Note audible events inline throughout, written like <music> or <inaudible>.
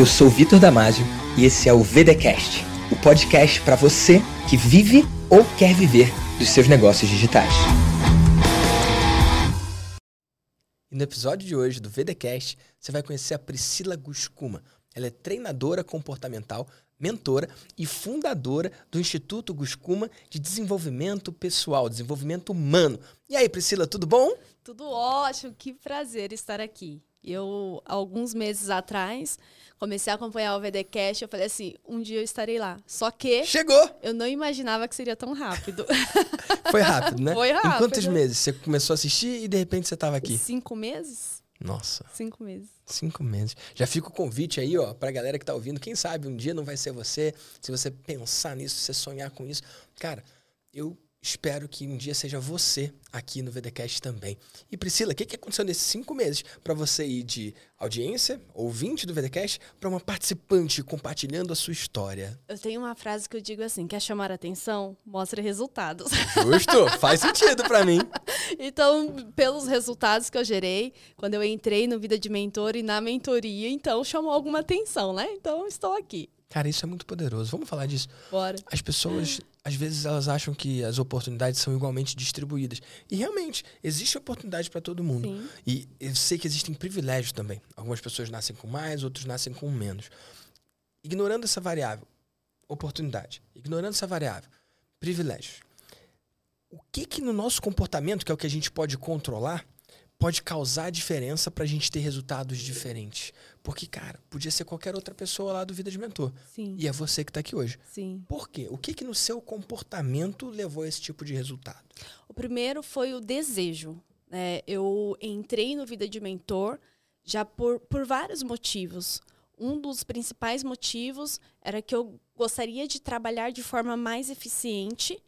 Eu sou Vitor Damasio e esse é o VDcast, o podcast para você que vive ou quer viver dos seus negócios digitais. E no episódio de hoje do VDcast, você vai conhecer a Priscila Guscuma. Ela é treinadora comportamental, mentora e fundadora do Instituto Guscuma de Desenvolvimento Pessoal, Desenvolvimento Humano. E aí, Priscila, tudo bom? Tudo ótimo, que prazer estar aqui. Eu, alguns meses atrás, comecei a acompanhar o VDcast, eu falei assim, um dia eu estarei lá. Só que... Chegou! Eu não imaginava que seria tão rápido. <laughs> Foi rápido, né? Foi rápido. Em quantos meses você começou a assistir e de repente você estava aqui? Cinco meses? Nossa. Cinco meses. Cinco meses. Já fica o convite aí, ó, pra galera que tá ouvindo. Quem sabe um dia não vai ser você. Se você pensar nisso, se você sonhar com isso. Cara, eu espero que um dia seja você aqui no VDcast também. E Priscila, o que, que aconteceu nesses cinco meses para você ir de audiência, ouvinte do VDcast, para uma participante compartilhando a sua história? Eu tenho uma frase que eu digo assim: quer chamar atenção? Mostre resultados. Justo, faz sentido para mim. <laughs> Então, pelos resultados que eu gerei, quando eu entrei no Vida de Mentor e na mentoria, então chamou alguma atenção, né? Então, estou aqui. Cara, isso é muito poderoso. Vamos falar disso. Bora. As pessoas, às vezes, elas acham que as oportunidades são igualmente distribuídas. E realmente, existe oportunidade para todo mundo. Sim. E eu sei que existem privilégios também. Algumas pessoas nascem com mais, outros nascem com menos. Ignorando essa variável, oportunidade. Ignorando essa variável, privilégios. O que que no nosso comportamento, que é o que a gente pode controlar, pode causar diferença para a gente ter resultados diferentes? Porque, cara, podia ser qualquer outra pessoa lá do Vida de Mentor. Sim. E é você que está aqui hoje. Sim. Por quê? O que que no seu comportamento levou a esse tipo de resultado? O primeiro foi o desejo. né? eu entrei no Vida de Mentor já por, por vários motivos. Um dos principais motivos era que eu gostaria de trabalhar de forma mais eficiente,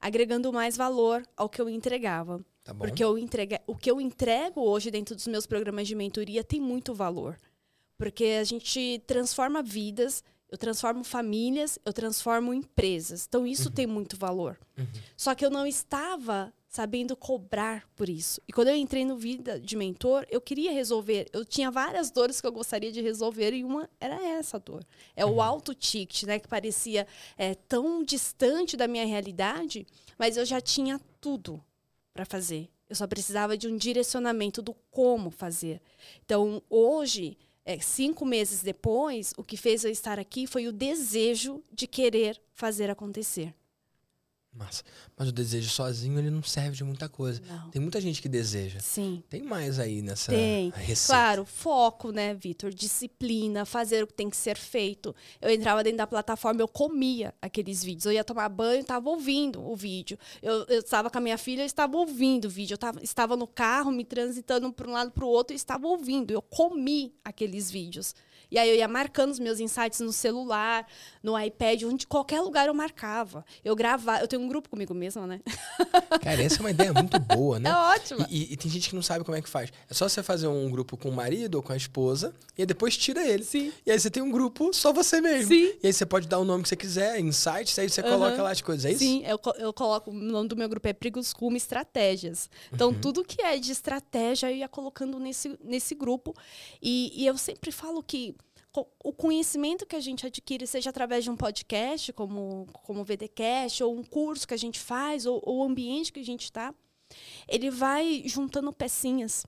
agregando mais valor ao que eu entregava. Tá? Porque eu entrega, o que eu entrego hoje dentro dos meus programas de mentoria tem muito valor. Porque a gente transforma vidas, eu transformo famílias, eu transformo empresas. Então isso tem muito valor. Uhum. Só que eu não estava sabendo cobrar por isso. E quando eu entrei no Vida de Mentor, eu queria resolver. Eu tinha várias dores que eu gostaria de resolver e uma era essa dor. É o alto ticket, né? Que parecia é, tão distante da minha realidade, mas eu já tinha tudo para fazer. Eu só precisava de um direcionamento do como fazer. Então, hoje, é, cinco meses depois, o que fez eu estar aqui foi o desejo de querer fazer acontecer. Massa. Mas o desejo sozinho, ele não serve de muita coisa. Não. Tem muita gente que deseja. Sim. Tem mais aí nessa Tem. receita. Claro, foco, né, Vitor? Disciplina, fazer o que tem que ser feito. Eu entrava dentro da plataforma, eu comia aqueles vídeos. Eu ia tomar banho, estava ouvindo o vídeo. Eu, eu estava com a minha filha, eu estava ouvindo o vídeo. Eu tava, estava no carro, me transitando para um lado para o outro, e estava ouvindo. Eu comi aqueles vídeos. E aí eu ia marcando os meus insights no celular, no iPad, onde qualquer lugar eu marcava. Eu gravava, eu tenho um grupo comigo mesma, né? <laughs> Cara, essa é uma ideia muito boa, né? É ótima. E, e- e tem gente que não sabe como é que faz. É só você fazer um grupo com o marido ou com a esposa e depois tira ele. Sim. E aí você tem um grupo só você mesmo. Sim. E aí você pode dar o nome que você quiser, insights, aí você Aham. coloca lá as coisas, é isso? Sim, eu, eu coloco, o nome do meu grupo é Perigos Rumo Estratégias. Então, Uhum. tudo que é de estratégia eu ia colocando nesse, nesse grupo. E, e eu sempre falo que o conhecimento que a gente adquire, seja através de um podcast, como, como o VDcast, ou um curso que a gente faz, ou, ou o ambiente que a gente está, ele vai juntando pecinhas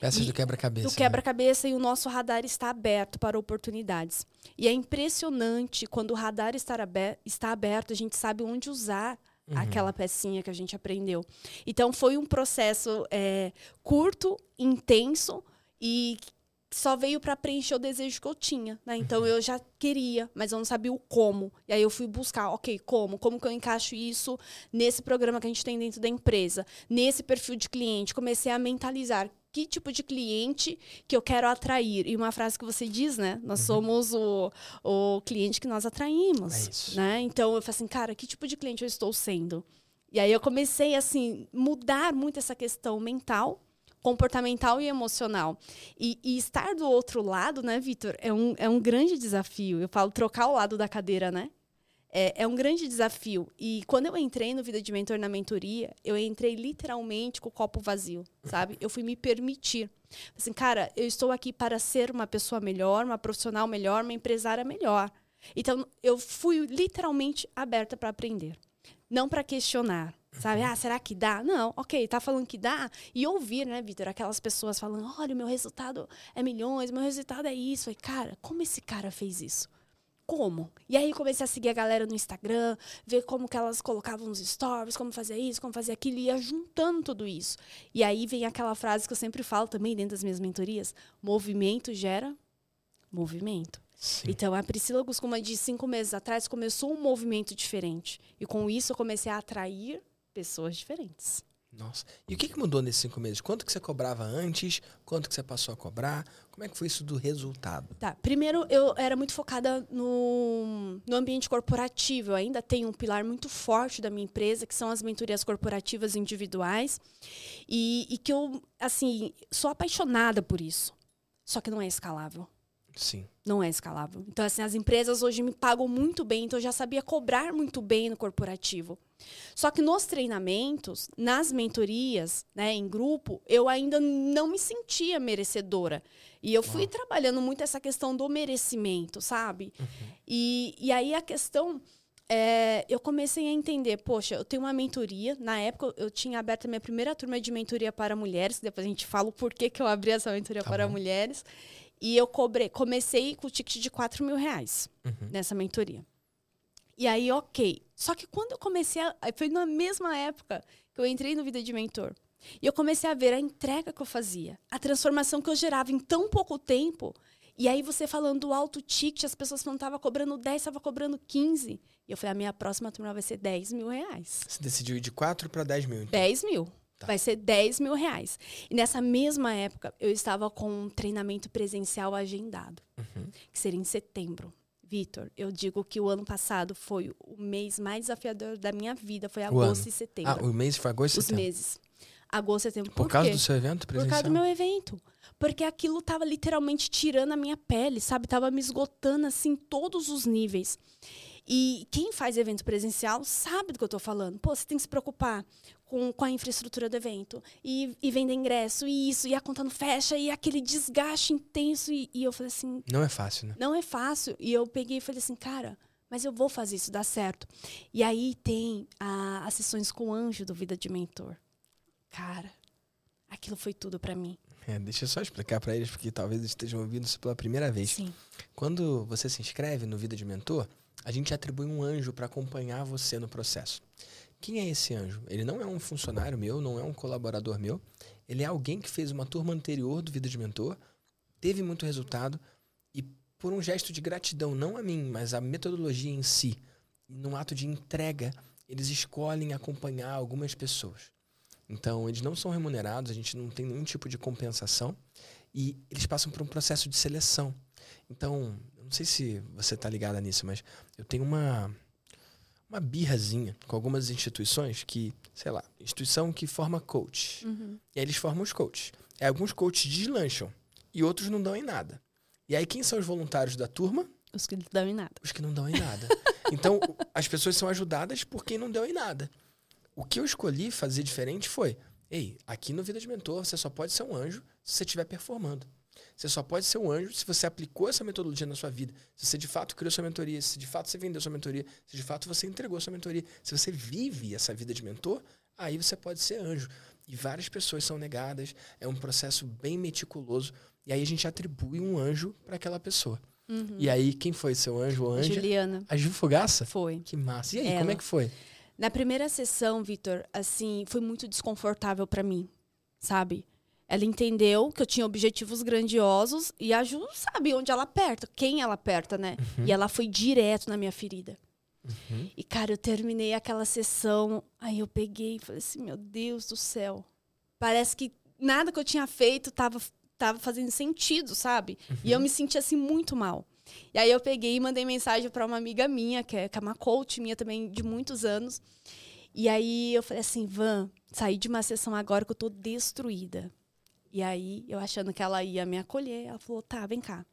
Peças E- do quebra-cabeça. do quebra-cabeça e o nosso radar está aberto para oportunidades. E é impressionante quando o radar está aberto, está aberto a gente sabe onde usar Uhum. aquela pecinha que a gente aprendeu. Então foi um processo é, curto, intenso e só veio para preencher o desejo que eu tinha, né? Então eu já queria, mas eu não sabia o como. E aí eu fui buscar, ok, como? Como que eu encaixo isso nesse programa que a gente tem dentro da empresa, nesse perfil de cliente? Comecei a mentalizar que tipo de cliente que eu quero atrair. E uma frase que você diz, né? Nós somos o, o cliente que nós atraímos, É né? Então eu falei assim, cara, que tipo de cliente eu estou sendo? E aí eu comecei assim mudar muito essa questão mental comportamental e emocional. E, e estar do outro lado, né, Vitor, é um, é um grande desafio. Eu falo trocar o lado da cadeira, né? é, é, um grande desafio. E quando eu entrei no Vida de Mentor na mentoria, eu entrei literalmente com o copo vazio, sabe? Eu fui me permitir. Assim, cara, eu estou aqui para ser uma pessoa melhor, uma profissional melhor, uma empresária melhor. Então, eu fui literalmente aberta para aprender, não para questionar. Sabe? Ah, será que dá? Não, ok, tá falando que dá. E ouvir, né, Vitor? Aquelas pessoas falando: olha, o meu resultado é milhões, meu resultado é isso. E, cara, como esse cara fez isso? como? E aí comecei a seguir a galera no Instagram, ver como que elas colocavam os stories, como fazer isso, como fazer aquilo, e ia juntando tudo isso. E aí vem aquela frase que eu sempre falo também dentro das minhas mentorias: movimento gera movimento. Sim. Então, a Priscila Guscuma, de cinco meses atrás, começou um movimento diferente. E com isso, eu comecei a atrair pessoas diferentes. Nossa. E o que, que mudou nesses cinco meses? Quanto que você cobrava antes? Quanto que você passou a cobrar? Como é que foi isso do resultado? Tá. Primeiro, eu era muito focada no, no ambiente corporativo. Eu ainda tenho um pilar muito forte da minha empresa, que são as mentorias corporativas individuais. E, e que eu, assim, sou apaixonada por isso. Só que não é escalável. Sim. Não é escalável. Então, assim, as empresas hoje me pagam muito bem, então eu já sabia cobrar muito bem no corporativo. Só que nos treinamentos, nas mentorias, né, em grupo, eu ainda não me sentia merecedora. E eu fui Uau. trabalhando muito essa questão do merecimento, sabe? Uhum. E, e aí a questão. É, eu comecei a entender, poxa, eu tenho uma mentoria. Na época, eu tinha aberto a minha primeira turma de mentoria para mulheres. Depois a gente fala o porquê que eu abri essa mentoria tá para bom. mulheres. E eu cobrei, comecei com o ticket de 4 mil reais uhum. nessa mentoria. E aí, ok. Só que quando eu comecei a. Foi na mesma época que eu entrei no Vida de Mentor. E eu comecei a ver a entrega que eu fazia, a transformação que eu gerava em tão pouco tempo. E aí você falando do alto ticket, as pessoas não estavam cobrando 10, estavam cobrando 15. E eu falei, a minha próxima turma vai ser 10 mil reais. Você decidiu ir de 4 para 10 mil? Então. 10 mil. Tá. Vai ser 10 mil reais. E nessa mesma época, eu estava com um treinamento presencial agendado, uhum. que seria em setembro. Vitor, eu digo que o ano passado foi o mês mais desafiador da minha vida, foi agosto e setembro. Ah, o mês foi agosto e setembro? Os meses. Agosto e setembro. Por, Por causa do seu evento presencial? Por causa do meu evento. Porque aquilo tava literalmente tirando a minha pele, sabe? Tava me esgotando, assim, todos os níveis. E quem faz evento presencial sabe do que eu estou falando. Pô, você tem que se preocupar com, com a infraestrutura do evento. E, e vender ingresso, e isso, e a conta não fecha, e aquele desgaste intenso. E, e eu falei assim. Não é fácil, né? Não é fácil. E eu peguei e falei assim, cara, mas eu vou fazer isso dar certo. E aí tem a, as sessões com o anjo do Vida de Mentor. Cara, aquilo foi tudo para mim. É, deixa eu só explicar para eles, porque talvez estejam ouvindo isso pela primeira vez. Sim. Quando você se inscreve no Vida de Mentor, a gente atribui um anjo para acompanhar você no processo. Quem é esse anjo? Ele não é um funcionário meu, não é um colaborador meu. Ele é alguém que fez uma turma anterior do Vida de Mentor, teve muito resultado e, por um gesto de gratidão, não a mim, mas a metodologia em si, num ato de entrega, eles escolhem acompanhar algumas pessoas. Então, eles não são remunerados, a gente não tem nenhum tipo de compensação e eles passam por um processo de seleção. Então, não sei se você está ligada nisso, mas eu tenho uma uma birrazinha com algumas instituições que, sei lá, instituição que forma coach. Uhum. E aí eles formam os coaches. E alguns coaches deslancham e outros não dão em nada. E aí quem são os voluntários da turma? Os que não dão em nada. Os que não dão em nada. <laughs> então, as pessoas são ajudadas por quem não deu em nada. O que eu escolhi fazer diferente foi: ei, aqui no Vida de Mentor você só pode ser um anjo se você estiver performando. Você só pode ser um anjo se você aplicou essa metodologia na sua vida. Se você de fato criou sua mentoria, se de fato você vendeu sua mentoria, se de fato você entregou sua mentoria, se você vive essa vida de mentor, aí você pode ser anjo. E várias pessoas são negadas, é um processo bem meticuloso, e aí a gente atribui um anjo para aquela pessoa. Uhum. E aí, quem foi seu anjo ou anja? Juliana. A Ju Fogaça? Foi. Que massa. E aí, Ela. como é que foi? Na primeira sessão, Vitor, assim, foi muito desconfortável para mim, sabe? Ela entendeu que eu tinha objetivos grandiosos e a Ju sabe onde ela aperta, quem ela aperta, né? Uhum. E ela foi direto na minha ferida. Uhum. E, cara, eu terminei aquela sessão, aí eu peguei e falei assim: meu Deus do céu. Parece que nada que eu tinha feito tava, tava fazendo sentido, sabe? Uhum. E eu me senti assim muito mal. E aí eu peguei e mandei mensagem para uma amiga minha, que é, que é uma coach minha também de muitos anos. E aí eu falei assim: Van, saí de uma sessão agora que eu tô destruída. E aí, eu achando que ela ia me acolher, ela falou: tá, vem cá.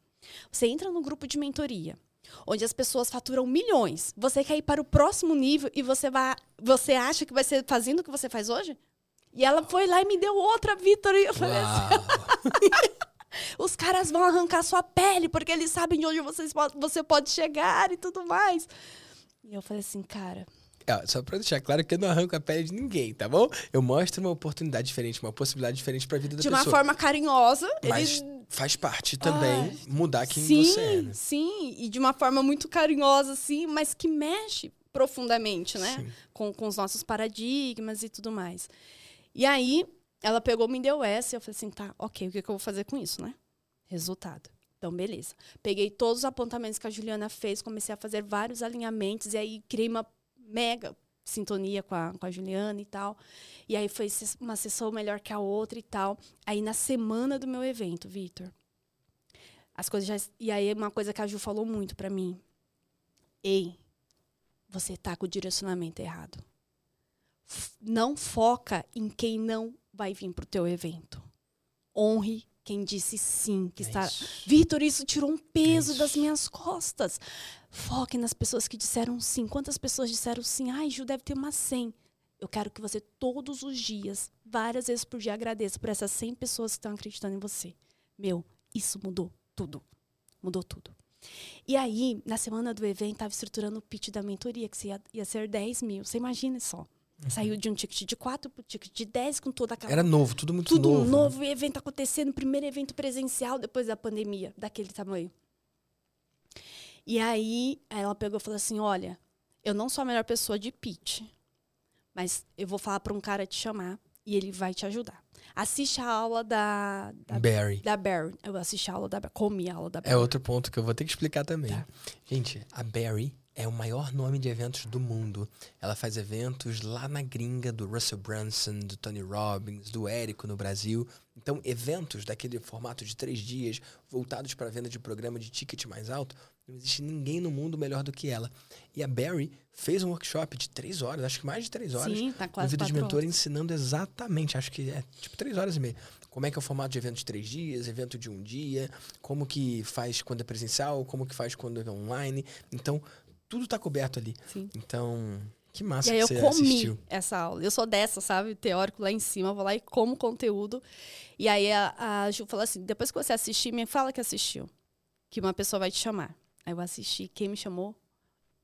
Você entra no grupo de mentoria. onde as pessoas faturam milhões. Você quer ir para o próximo nível e você vai, você acha que vai ser fazendo o que você faz hoje? E ela foi lá e me deu outra, Vitor. E eu falei assim, <laughs> os caras vão arrancar sua pele porque eles sabem de onde vocês, você pode chegar e tudo mais. E eu falei assim, cara, é, só pra deixar claro que eu não arranco a pele de ninguém, tá bom? Eu mostro uma oportunidade diferente, uma possibilidade diferente pra vida da de pessoa. De uma forma carinhosa. Mas ele... faz parte também mudar quem sim, você é. Né? Sim, e de uma forma muito carinhosa, assim, mas que mexe profundamente, né? Com, com os nossos paradigmas e tudo mais. E aí, ela pegou, me deu essa, e eu falei assim, tá, ok, o que, que eu vou fazer com isso, né? Resultado. Então, beleza. Peguei todos os apontamentos que a Juliana fez, comecei a fazer vários alinhamentos, e aí criei uma mega sintonia com a, com a Juliana e tal. E aí foi uma sessão melhor que a outra e tal. Aí na semana do meu evento, Vitor, as coisas já. E aí uma coisa que a Ju falou muito para mim. Ei, você tá com o direcionamento errado não foca em quem não vai vir para o teu evento. Honre quem disse sim, que é está. Vitor, isso tirou um peso é das minhas costas. Foque nas pessoas que disseram sim. Quantas pessoas disseram sim? Ai, Ju, deve ter umas 100. Eu quero que você todos os dias, várias vezes por dia, agradeça por essas 100 pessoas que estão acreditando em você. Meu, isso mudou tudo. Mudou tudo. E aí, na semana do evento, estava estruturando o pitch da mentoria, que ia, ia ser 10 mil. Você imagina só. Uhum. Saiu de um ticket de 4 para um ticket de 10 com toda aquela. Era novo, tudo muito tudo novo. Tudo né? novo, né? evento acontecendo, primeiro evento presencial depois da pandemia, daquele tamanho. E aí ela pegou e falou assim: Olha, eu não sou a melhor pessoa de pitch, mas eu vou falar para um cara te chamar e ele vai te ajudar. Assiste a aula da, da Barry. Da Barry. Eu assisti a aula da Comi a aula da é Barry. É outro ponto que eu vou ter que explicar também. Tá. Gente, a Barry é o maior nome de eventos do mundo. Ela faz eventos lá na gringa do Russell Brunson, do Tony Robbins, do Érico no Brasil. Então, eventos daquele formato de três dias, voltados para a venda de programa de ticket mais alto, não existe ninguém no mundo melhor do que ela. E a Barry fez um workshop de três horas, acho que mais de três horas, Sim, tá quase no Vida de Mentor, horas. ensinando exatamente, acho que é tipo três horas e meia. Como é que é o formato de evento de três dias, evento de um dia, como que faz quando é presencial, como que faz quando é online. Então, tudo tá coberto ali. Sim. Então, que massa e aí que eu comi assistiu. essa aula. Eu sou dessa, sabe? Teórico lá em cima, vou lá e como conteúdo. E aí a, a Ju falou assim: depois que você assistir, me fala que assistiu. Que uma pessoa vai te chamar. Aí eu assisti. Quem me chamou?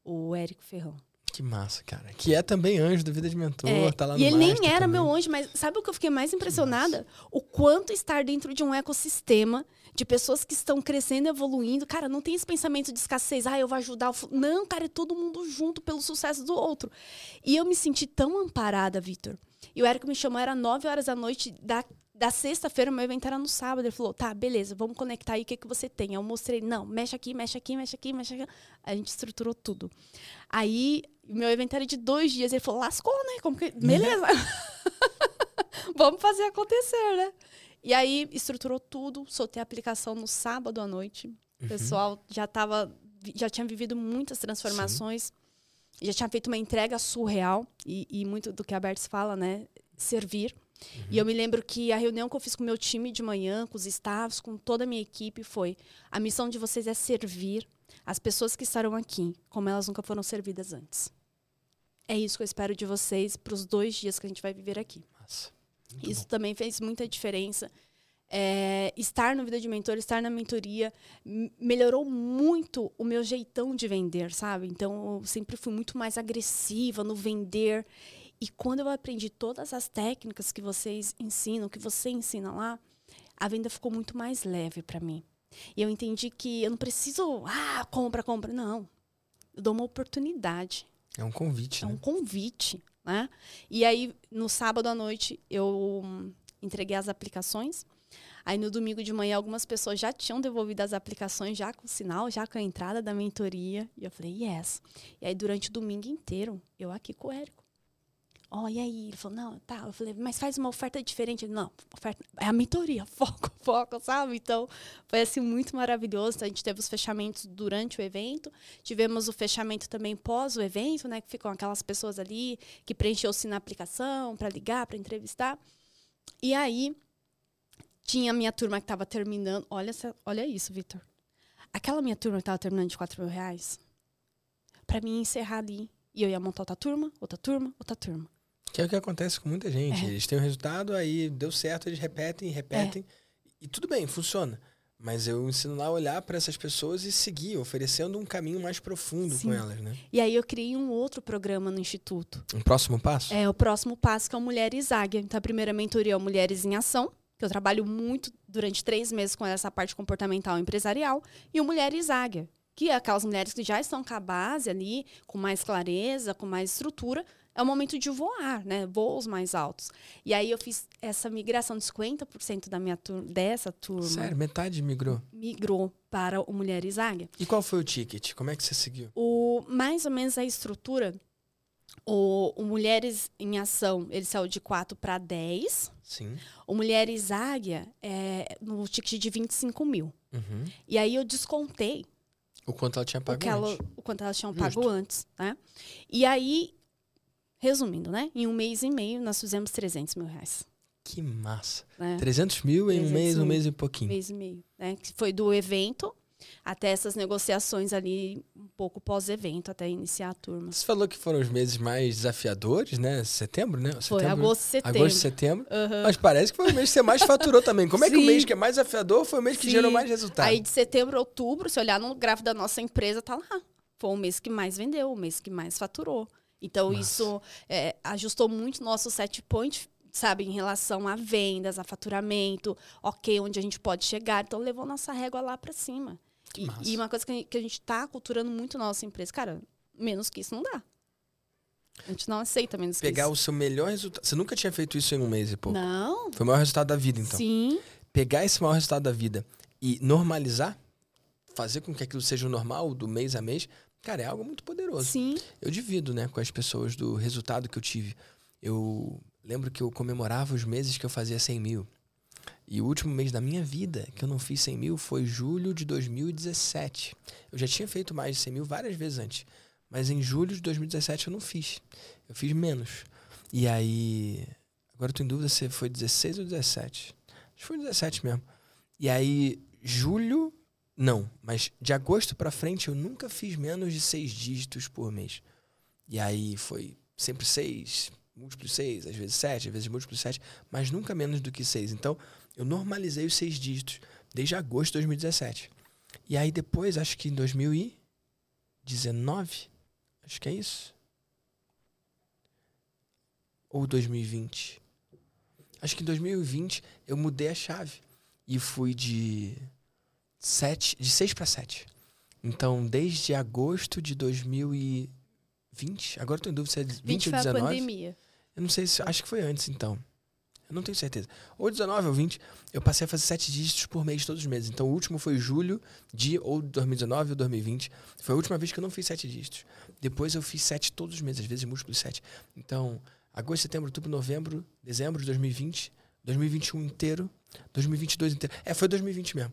O Érico Ferrão. Que massa, cara. Que é também anjo da vida de mentor, é, tá lá no E ele nem era também. meu anjo, mas sabe o que eu fiquei mais impressionada? O quanto estar dentro de um ecossistema de pessoas que estão crescendo, evoluindo. Cara, não tem esse pensamento de escassez, ah, eu vou ajudar. O... Não, cara, é todo mundo junto pelo sucesso do outro. E eu me senti tão amparada, Vitor. E o Érico me chamou, era nove horas da noite da da sexta-feira, meu evento era no sábado. Ele falou: tá, beleza, vamos conectar aí o que, que você tem. Eu mostrei: não, mexe aqui, mexe aqui, mexe aqui, mexe aqui. A gente estruturou tudo. Aí, meu evento era de dois dias. Ele falou: lascou, né? Como que... Beleza. <laughs> <laughs> vamos fazer acontecer, né? E aí, estruturou tudo. Soltei a aplicação no sábado à noite. O uhum. pessoal já tava, já tinha vivido muitas transformações. Sim. Já tinha feito uma entrega surreal. E, e muito do que a Bertz fala, né? Servir. Uhum. E eu me lembro que a reunião que eu fiz com o meu time de manhã, com os staffs, com toda a minha equipe, foi: a missão de vocês é servir as pessoas que estarão aqui, como elas nunca foram servidas antes. É isso que eu espero de vocês para os dois dias que a gente vai viver aqui. Nossa, isso bom. também fez muita diferença. É, estar no Vida de Mentor, estar na mentoria, melhorou muito o meu jeitão de vender, sabe? Então, eu sempre fui muito mais agressiva no vender. E quando eu aprendi todas as técnicas que vocês ensinam, que você ensina lá, a venda ficou muito mais leve para mim. E eu entendi que eu não preciso, ah, compra, compra. Não. Eu dou uma oportunidade. É um convite. É né? um convite, né? E aí, no sábado à noite, eu entreguei as aplicações. Aí no domingo de manhã, algumas pessoas já tinham devolvido as aplicações, já com o sinal, já com a entrada da mentoria. E eu falei, yes. E aí, durante o domingo inteiro, eu aqui com o Érico ó, oh, e aí? Ele falou, não, tá. Eu falei, mas faz uma oferta diferente. Ele, não, oferta, é a mentoria, <laughs> foco, foco, sabe? Então, foi assim muito maravilhoso. Então, a gente teve os fechamentos durante o evento, tivemos o fechamento também pós o evento, né? Que ficam aquelas pessoas ali que preencheu-se na aplicação para ligar, para entrevistar. E aí, tinha a minha turma que estava terminando. Olha, olha isso, Vitor. Aquela minha turma que tava terminando de 4 mil reais, pra mim encerrar ali. E eu ia montar outra turma, outra turma, outra turma. Que é o que acontece com muita gente. É. Eles têm um resultado, aí deu certo, eles repetem, repetem. E tudo bem, funciona. Mas eu ensino lá a olhar para essas pessoas e seguir, oferecendo um caminho mais profundo Sim. com elas, né? E aí eu criei um outro programa no Instituto. Um próximo passo? É o próximo passo, que é o Mulheres Águia. Então, a primeira mentoria é o Mulheres em Ação, que eu trabalho muito durante três meses com essa parte comportamental empresarial. E o Mulheres Águia, que é aquelas mulheres que já estão com a base ali, com mais clareza, com mais estrutura. É o momento de voar, né? Voos mais altos. E aí eu fiz essa migração de 50% da minha tur dessa turma Sério, metade migrou. migrou para o Mulheres Águia. E qual foi o ticket? Como é que você seguiu? O, mais ou menos a estrutura, o, o Mulheres em Ação, ele saiu de 4 para 10. Sim. O Mulheres Águia é no ticket de 25 mil. Uhum. E aí eu descontei O quanto ela tinha o, pago que ela, antes. o quanto elas tinham Justo. pago antes, né? E aí, resumindo, né? Em um mês e meio, nós fizemos 300 mil reais. Que massa. Né? 300 mil em um 300 mês, um mil. mês e Um pouquinho. mês e meio, né? Que foi do evento até essas negociações ali, um pouco pós-evento, até iniciar a turma. Você falou que foram os meses mais desafiadores, né? Setembro, né? Foi Setembro, agosto, setembro. Agosto, setembro. Aham. Mas parece que foi o mês que você mais faturou também. Como é que o mês que é mais desafiador foi o mês que Sim. gerou mais resultado? Aí de setembro a outubro, se olhar no gráfico da nossa empresa, tá lá. Foi o mês que mais vendeu, o mês que mais faturou. Então, Massa. isso é, ajustou muito nosso set point, sabe, em relação a vendas, a faturamento, ok, onde a gente pode chegar. Então, levou nossa régua lá para cima. E, e uma coisa que a gente- que a gente tá culturando muito na nossa empresa, cara, menos que isso não dá. A gente não aceita menos Pegar que o seu melhor resultado. Você nunca tinha feito isso em um mês e isso. pouco. Não, Foi o maior resultado da vida, então. sim, Pegar esse maior resultado da vida e normalizar, fazer com que aquilo seja o normal do mês a mês, cara, é algo muito poderoso. sim. Eu divido, né, com as pessoas do resultado que eu tive. Eu lembro que eu comemorava os meses que eu fazia 100 mil. E o último mês da minha vida que eu não fiz 100 mil foi julho de 2017. Eu já tinha feito mais de 100 mil várias vezes antes. Mas em julho de 2017 eu não fiz. Eu fiz menos. E aí. Agora eu tô em dúvida se foi 16 ou 17. Acho que foi 17 mesmo. E aí, julho. Não, mas de agosto pra frente eu nunca fiz menos de seis dígitos por mês. E aí foi sempre seis, múltiplo seis, às vezes sete, às vezes múltiplo sete, mas nunca menos do que seis. Então, eu normalizei os seis dígitos desde agosto de 2017. E aí depois, acho que em 2019, acho que é isso. Ou 2020. Acho que em 2020 eu mudei a chave e fui de sete, de 6 para 7. Então, desde agosto de 2020, agora eu tô em dúvida se é 20, 20 ou foi a 19. pandemia. Eu não sei se. Acho que foi antes, então. Eu não tenho certeza. Ou 19 ou 20, eu passei a fazer sete dígitos por mês todos os meses. Então o último foi julho de ou 2019 ou 2020. Foi a última vez que eu não fiz sete dígitos. Depois eu fiz sete todos os meses, às vezes múltiplos de sete. Então, agosto, setembro, outubro, novembro, dezembro de 2020, 2021 inteiro, 2022 inteiro. É, foi 2020 mesmo.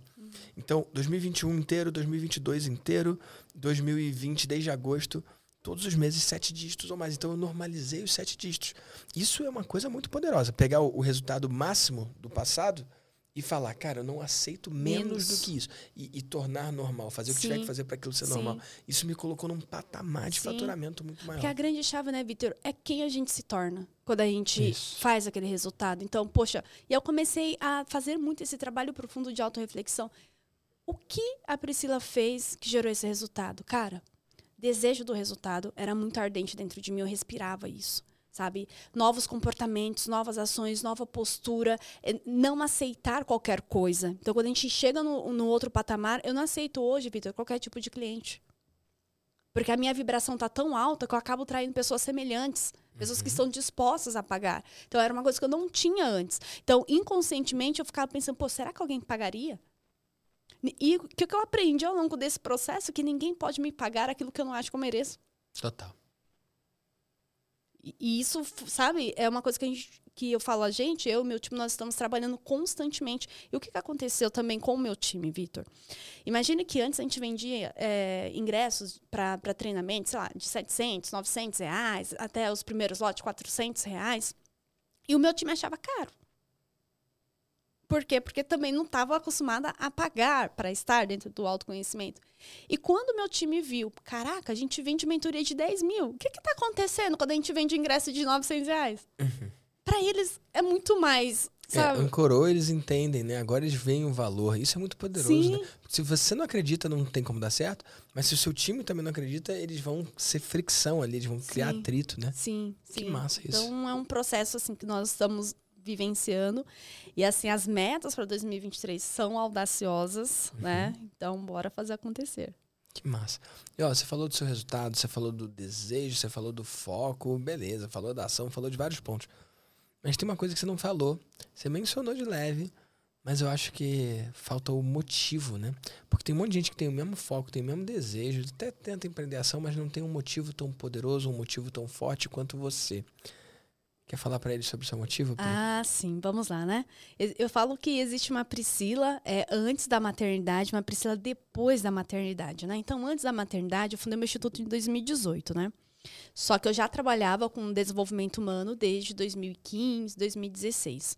Então, 2021 inteiro, 2022 inteiro, 2020 desde agosto, todos os meses sete dígitos ou mais. Então eu normalizei os sete dígitos. Isso é uma coisa muito poderosa. Pegar o, o resultado máximo do passado e falar, cara, eu não aceito menos, Menos. do que isso. E, e tornar normal, fazer o que Sim. tiver que fazer para aquilo ser Sim. normal. Isso me colocou num patamar de Sim. faturamento muito maior. Porque a grande chave, né, Vitor, é quem a gente se torna quando a gente Isso. faz aquele resultado. Então, poxa, e eu comecei a fazer muito esse trabalho profundo de autorreflexão. O que a Priscila fez que gerou esse resultado? Cara, desejo do resultado era muito ardente dentro de mim, eu respirava isso. Sabe? Novos comportamentos, novas ações, nova postura, eh, não aceitar qualquer coisa. Então, quando a gente chega no, no outro patamar, eu não aceito hoje, Vitor, qualquer tipo de cliente. Porque a minha vibração tá tão alta que eu acabo traindo pessoas semelhantes, pessoas que estão dispostas a pagar. Então era uma coisa que eu não tinha antes. Então, inconscientemente, eu ficava pensando, pô, será que alguém pagaria? E o que eu aprendi ao longo desse processo é que ninguém pode me pagar aquilo que eu não acho que eu mereço. Total. E- isso, sabe, é uma coisa que, a gente, que eu falo, a gente, eu e meu time, nós estamos trabalhando constantemente. E o que, que aconteceu também com o meu time, Vitor? Imagine que antes a gente vendia é, ingressos para treinamento, sei lá, de 700, 900 reais, até os primeiros lotes, 400 reais. E o meu time achava caro. Por quê? Porque também não estava acostumada a pagar para estar dentro do autoconhecimento. E quando meu time viu, caraca, a gente vende mentoria de 10 mil, o que está acontecendo quando a gente vende ingresso de 900 reais? Uhum. Para eles é muito mais Sabe? É, ancorou, eles entendem, né? Agora eles veem o valor. Isso é muito poderoso, Sim. né? Se você não acredita, não tem como dar certo. Mas se o seu time também não acredita, eles vão ser fricção ali, eles vão criar sim. atrito, né? Sim, sim. Que massa isso. Então é um processo assim que nós estamos vivenciando. E assim, as metas para 2023 são audaciosas, uhum. né? Então, bora fazer acontecer. Que massa. E ó, você falou do seu resultado, você falou do desejo, você falou do foco, beleza, falou da ação, falou de vários pontos. Mas tem uma coisa que você não falou. Você mencionou de leve, mas eu acho que falta o motivo, né? Porque tem um monte de gente que tem o mesmo foco, tem o mesmo desejo, até tenta empreender ação, mas não tem um motivo tão poderoso, um motivo tão forte quanto você. Quer falar para eles sobre o seu motivo? Ah, sim, vamos lá, né? Eu falo que existe uma Priscila é, antes da maternidade, uma Priscila depois da maternidade, né? Então, antes da maternidade, eu fundei meu instituto em 2018, né? Só que eu já trabalhava com desenvolvimento humano desde 2015, 2016.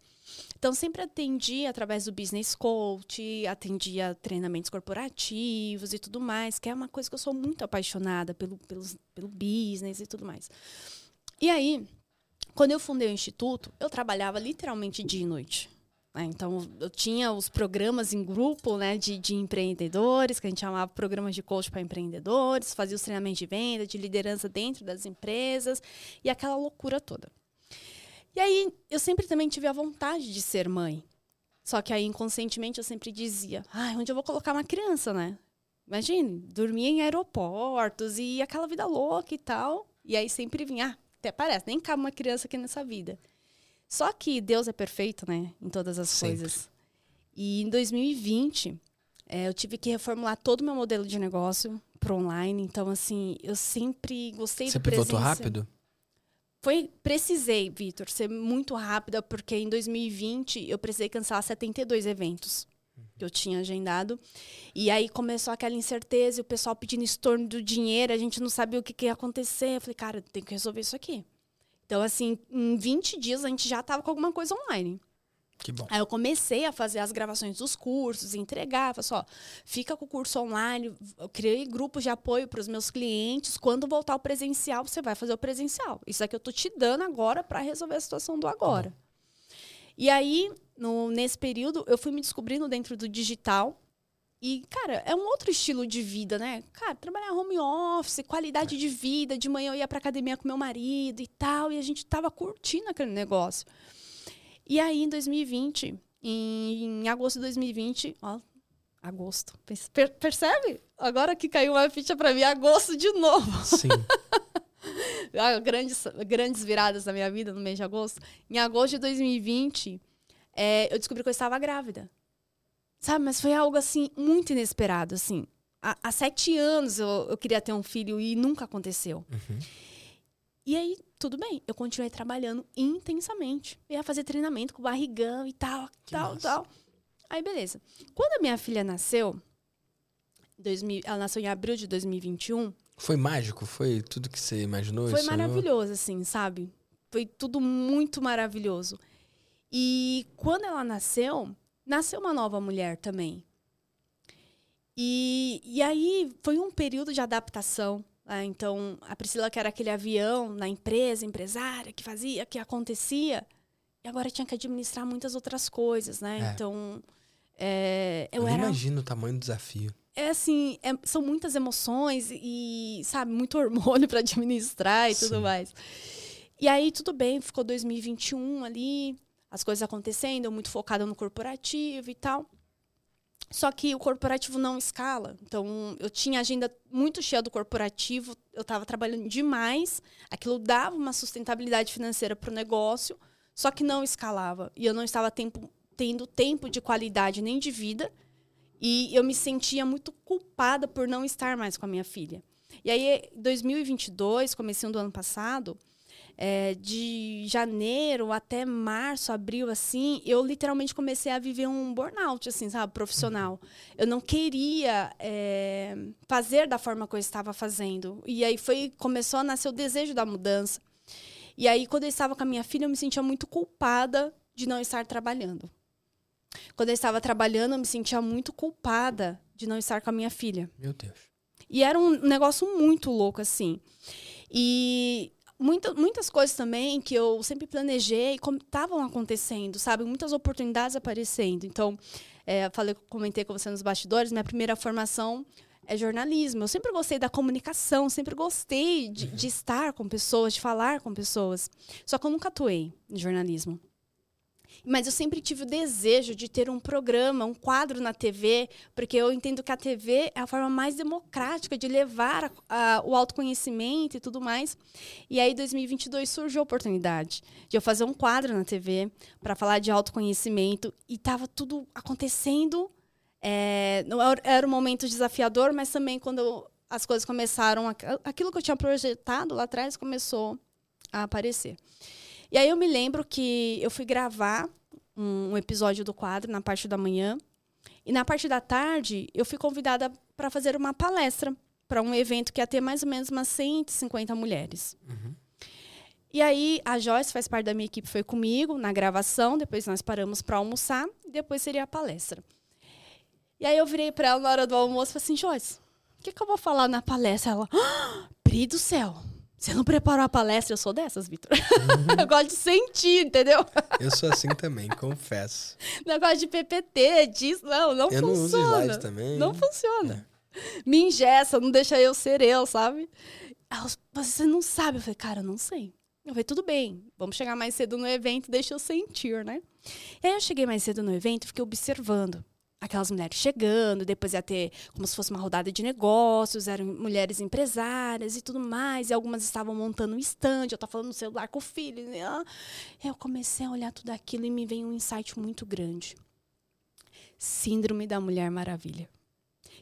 Então, sempre atendi através do business coach, atendia treinamentos corporativos e tudo mais, que é uma coisa que eu sou muito apaixonada pelo, pelo, pelo business e tudo mais. E aí, quando eu fundei o instituto, eu trabalhava literalmente dia e noite. Né? Então, eu tinha os programas em grupo né, de, de empreendedores, que a gente chamava programas de coach para empreendedores, fazia os treinamentos de venda, de liderança dentro das empresas e aquela loucura toda. E aí, eu sempre também tive a vontade de ser mãe. Só que aí, inconscientemente, eu sempre dizia: ai, onde eu vou colocar uma criança, né? Imagine, dormia em aeroportos e aquela vida louca e tal. E aí sempre vinha, ah, até parece, nem cabe uma criança aqui nessa vida. Só que Deus é perfeito, né? Em todas as Sempre. coisas. E em 2020, é, eu tive que reformular todo o meu modelo de negócio para online. Então, assim, eu sempre gostei Você pivotou rápido? Foi, precisei, Vitor, ser muito rápida, porque em 2020 eu precisei cancelar 72 eventos que eu tinha agendado. E aí começou aquela incerteza, e o pessoal pedindo estorno do dinheiro, a gente não sabia o que, que ia acontecer. Eu falei, cara, tem que resolver isso aqui. Então, assim, em 20 dias a gente já estava com alguma coisa online. Que bom. Aí eu comecei a fazer as gravações dos cursos, entregar, falei só, fica com o curso online, eu criei grupos de apoio para os meus clientes. Quando voltar o presencial, você vai fazer o presencial. Isso aqui eu tô te dando agora para resolver a situação do agora. Uhum. E aí, no, nesse período, eu fui me descobrindo dentro do digital. E, cara, é um outro estilo de vida, né? Cara, trabalhar home office, qualidade de vida. De manhã eu ia pra academia com meu marido e tal. E a gente tava curtindo aquele negócio. E aí, em 2020, em, em agosto de 2020, ó, agosto. Per percebe? Agora que caiu uma ficha pra mim, agosto de novo. Sim. <laughs> <laughs> Grandes, grandes viradas na minha vida no mês de agosto. Em agosto de 2020, é, eu descobri que eu estava grávida. Sabe? Mas foi algo, assim, muito inesperado, assim. Há, há sete anos eu, eu, queria ter um filho e nunca aconteceu. Uhum. E aí, tudo bem. Eu continuei trabalhando intensamente. Eu ia fazer treinamento com barrigão e tal, que tal, massa. tal. Aí, beleza. Quando a minha filha nasceu, 2000, ela nasceu em abril de 2021. Foi mágico? Foi tudo que você imaginou? Foi maravilhoso, assim, sabe? Foi tudo muito maravilhoso. E quando ela nasceu, nasceu uma nova mulher também. E, e aí foi um período de adaptação. Né? Então, a Priscila, que era aquele avião na empresa, empresária, que fazia, que acontecia, e agora tinha que administrar muitas outras coisas, né? É. Então, é, eu, eu era... imagino o tamanho do desafio. É assim, é, são muitas emoções e, sabe, muito <laughs> hormônio para administrar e Sim. tudo mais. E aí, tudo bem, ficou 2021 ali, as coisas acontecendo, eu muito focada no corporativo e tal. Só que o corporativo não escala. Então, eu tinha agenda muito cheia do corporativo, eu estava trabalhando demais, aquilo dava uma sustentabilidade financeira para o negócio, só que não escalava. E eu não estava tempo, tendo tempo de qualidade nem de vida, e eu me sentia muito culpada por não estar mais com a minha filha. E aí, 2022, comecinho do ano passado, é, de janeiro até março, abril, assim, eu literalmente comecei a viver um burnout, assim, sabe, profissional. Eu não queria é, fazer da forma que eu estava fazendo. E aí foi começou a nascer o desejo da mudança. E aí, quando eu estava com a minha filha, eu me sentia muito culpada de não estar trabalhando. Quando eu estava trabalhando, eu me sentia muito culpada de não estar com a minha filha. Meu Deus. E era um negócio muito louco, assim. E muita, muitas coisas também que eu sempre planejei estavam acontecendo, sabe? Muitas oportunidades aparecendo. Então, é, falei, comentei com você nos bastidores, minha primeira formação é jornalismo. Eu sempre gostei da comunicação, sempre gostei de, de estar com pessoas, de falar com pessoas. Só que eu nunca atuei em jornalismo. Mas eu sempre tive o desejo de ter um programa, um quadro na TV, porque eu entendo que a TV é a forma mais democrática de levar a, a, o autoconhecimento e tudo mais. E aí, em 2022, surgiu a oportunidade de eu fazer um quadro na TV para falar de autoconhecimento e estava tudo acontecendo. É, não era um momento desafiador, mas também quando as coisas começaram, aquilo que eu tinha projetado lá atrás começou a aparecer. E aí eu me lembro que eu fui gravar um, um episódio do quadro na parte da manhã. E na parte da tarde, eu fui convidada para fazer uma palestra para um evento que ia ter mais ou menos umas 150 mulheres. Uhum. E aí, a Joyce faz parte da minha equipe, foi comigo na gravação, depois nós paramos para almoçar, e depois seria a palestra. E aí eu virei para ela na hora do almoço e falei assim, Joyce, o que, que eu vou falar na palestra? Ela, ah, Pri do céu, você não preparou a palestra? Eu sou dessas, Vitor. Uhum. <laughs> eu gosto de sentir, entendeu? Eu sou assim também, confesso. <laughs> Negócio de PPT, disso, não, não eu funciona. Eu não uso slide também. Não funciona. É. Me ingessa, não deixa eu ser eu, sabe? Ela, você não sabe. Eu falei, cara, eu não sei. Eu falei, tudo bem, vamos chegar mais cedo no evento, deixa eu sentir, né? E aí eu cheguei mais cedo no evento e fiquei observando aquelas mulheres chegando, depois ia ter como se fosse uma rodada de negócios, eram mulheres empresárias e tudo mais, e algumas estavam montando um stand, eu estava falando no celular com o filho. Né? Eu comecei a olhar tudo aquilo e me veio um insight muito grande. Síndrome da Mulher Maravilha.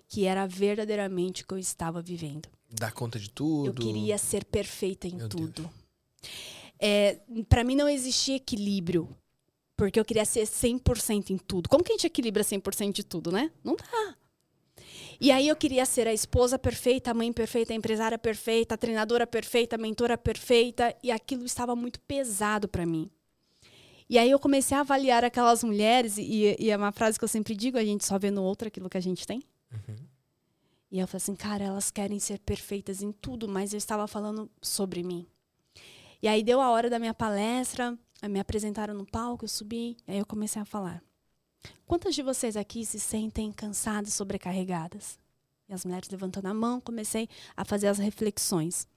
Que era verdadeiramente o que eu estava vivendo. Dar conta de tudo. Eu queria ser perfeita em Meu tudo. É, para mim não existia equilíbrio porque eu queria ser 100% em tudo. Como que a gente equilibra 100% de tudo, né? Não dá. E aí eu queria ser a esposa perfeita, a mãe perfeita, a empresária perfeita, a treinadora perfeita, a mentora perfeita, e aquilo estava muito pesado para mim. E aí eu comecei a avaliar aquelas mulheres, e, e, é uma frase que eu sempre digo, a gente só vê no outro aquilo que a gente tem. Uhum. E eu falei assim, cara, elas querem ser perfeitas em tudo, mas eu estava falando sobre mim. E aí deu a hora da minha palestra, me apresentaram no palco, eu subi, aí eu comecei a falar. Quantas de vocês aqui se sentem cansadas, sobrecarregadas? E as mulheres levantando a mão, comecei a fazer as reflexões.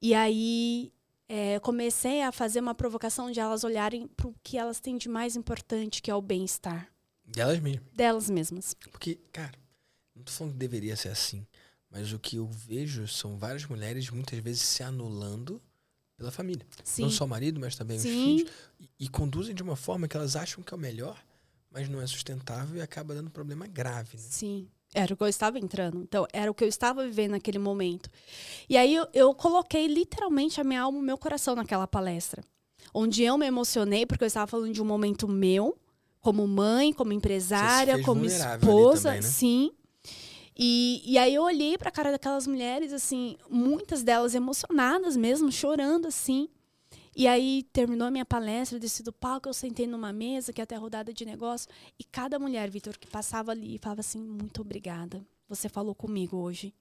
E aí é, comecei a fazer uma provocação de elas olharem para o que elas têm de mais importante, que é o bem-estar. Delas mesmas. Delas mesmas. Porque, cara, não tô falando que deveria ser assim, mas o que eu vejo são várias mulheres muitas vezes se anulando pela família. Sim. Não só o marido, mas também Sim. os filhos. E, e, conduzem de uma forma que elas acham que é o melhor, mas não é sustentável e acaba dando problema grave. Né? Sim. Era o que eu estava entrando. Então, era o que eu estava vivendo naquele momento. E aí eu, eu coloquei literalmente a minha alma, o meu coração naquela palestra. Onde eu me emocionei, porque eu estava falando de um momento meu, como mãe, como empresária, como esposa. Também, né? Sim. E, e aí eu olhei para a cara daquelas mulheres, assim, muitas delas emocionadas mesmo, chorando, assim. E aí terminou a minha palestra, eu desci do palco, eu sentei numa mesa, que é até rodada de negócio, e cada mulher, Vitor, que passava ali, falava assim: muito obrigada. Você falou comigo hoje.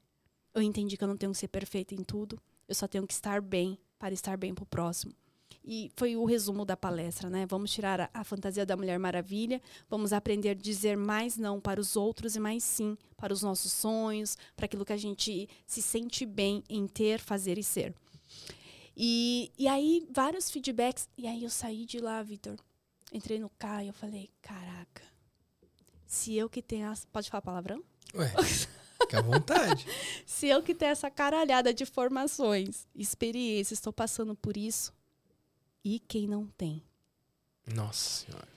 Eu entendi que eu não tenho que ser perfeita em tudo, eu só tenho que estar bem para estar bem para o próximo. E foi o resumo da palestra, né? Vamos tirar a, a, fantasia da Mulher Maravilha, vamos aprender a dizer mais não para os outros e mais sim para os nossos sonhos, para aquilo que a gente se sente bem em ter, fazer e ser. E, e aí, vários feedbacks. E aí eu saí de lá, Vitor. Entrei no carro e eu falei, caraca, se eu que tenho as... Pode falar palavrão? Ué, <laughs> fica à vontade. se eu que tenho essa caralhada de formações, experiências, estou passando por isso, e quem não tem. Nossa Senhora.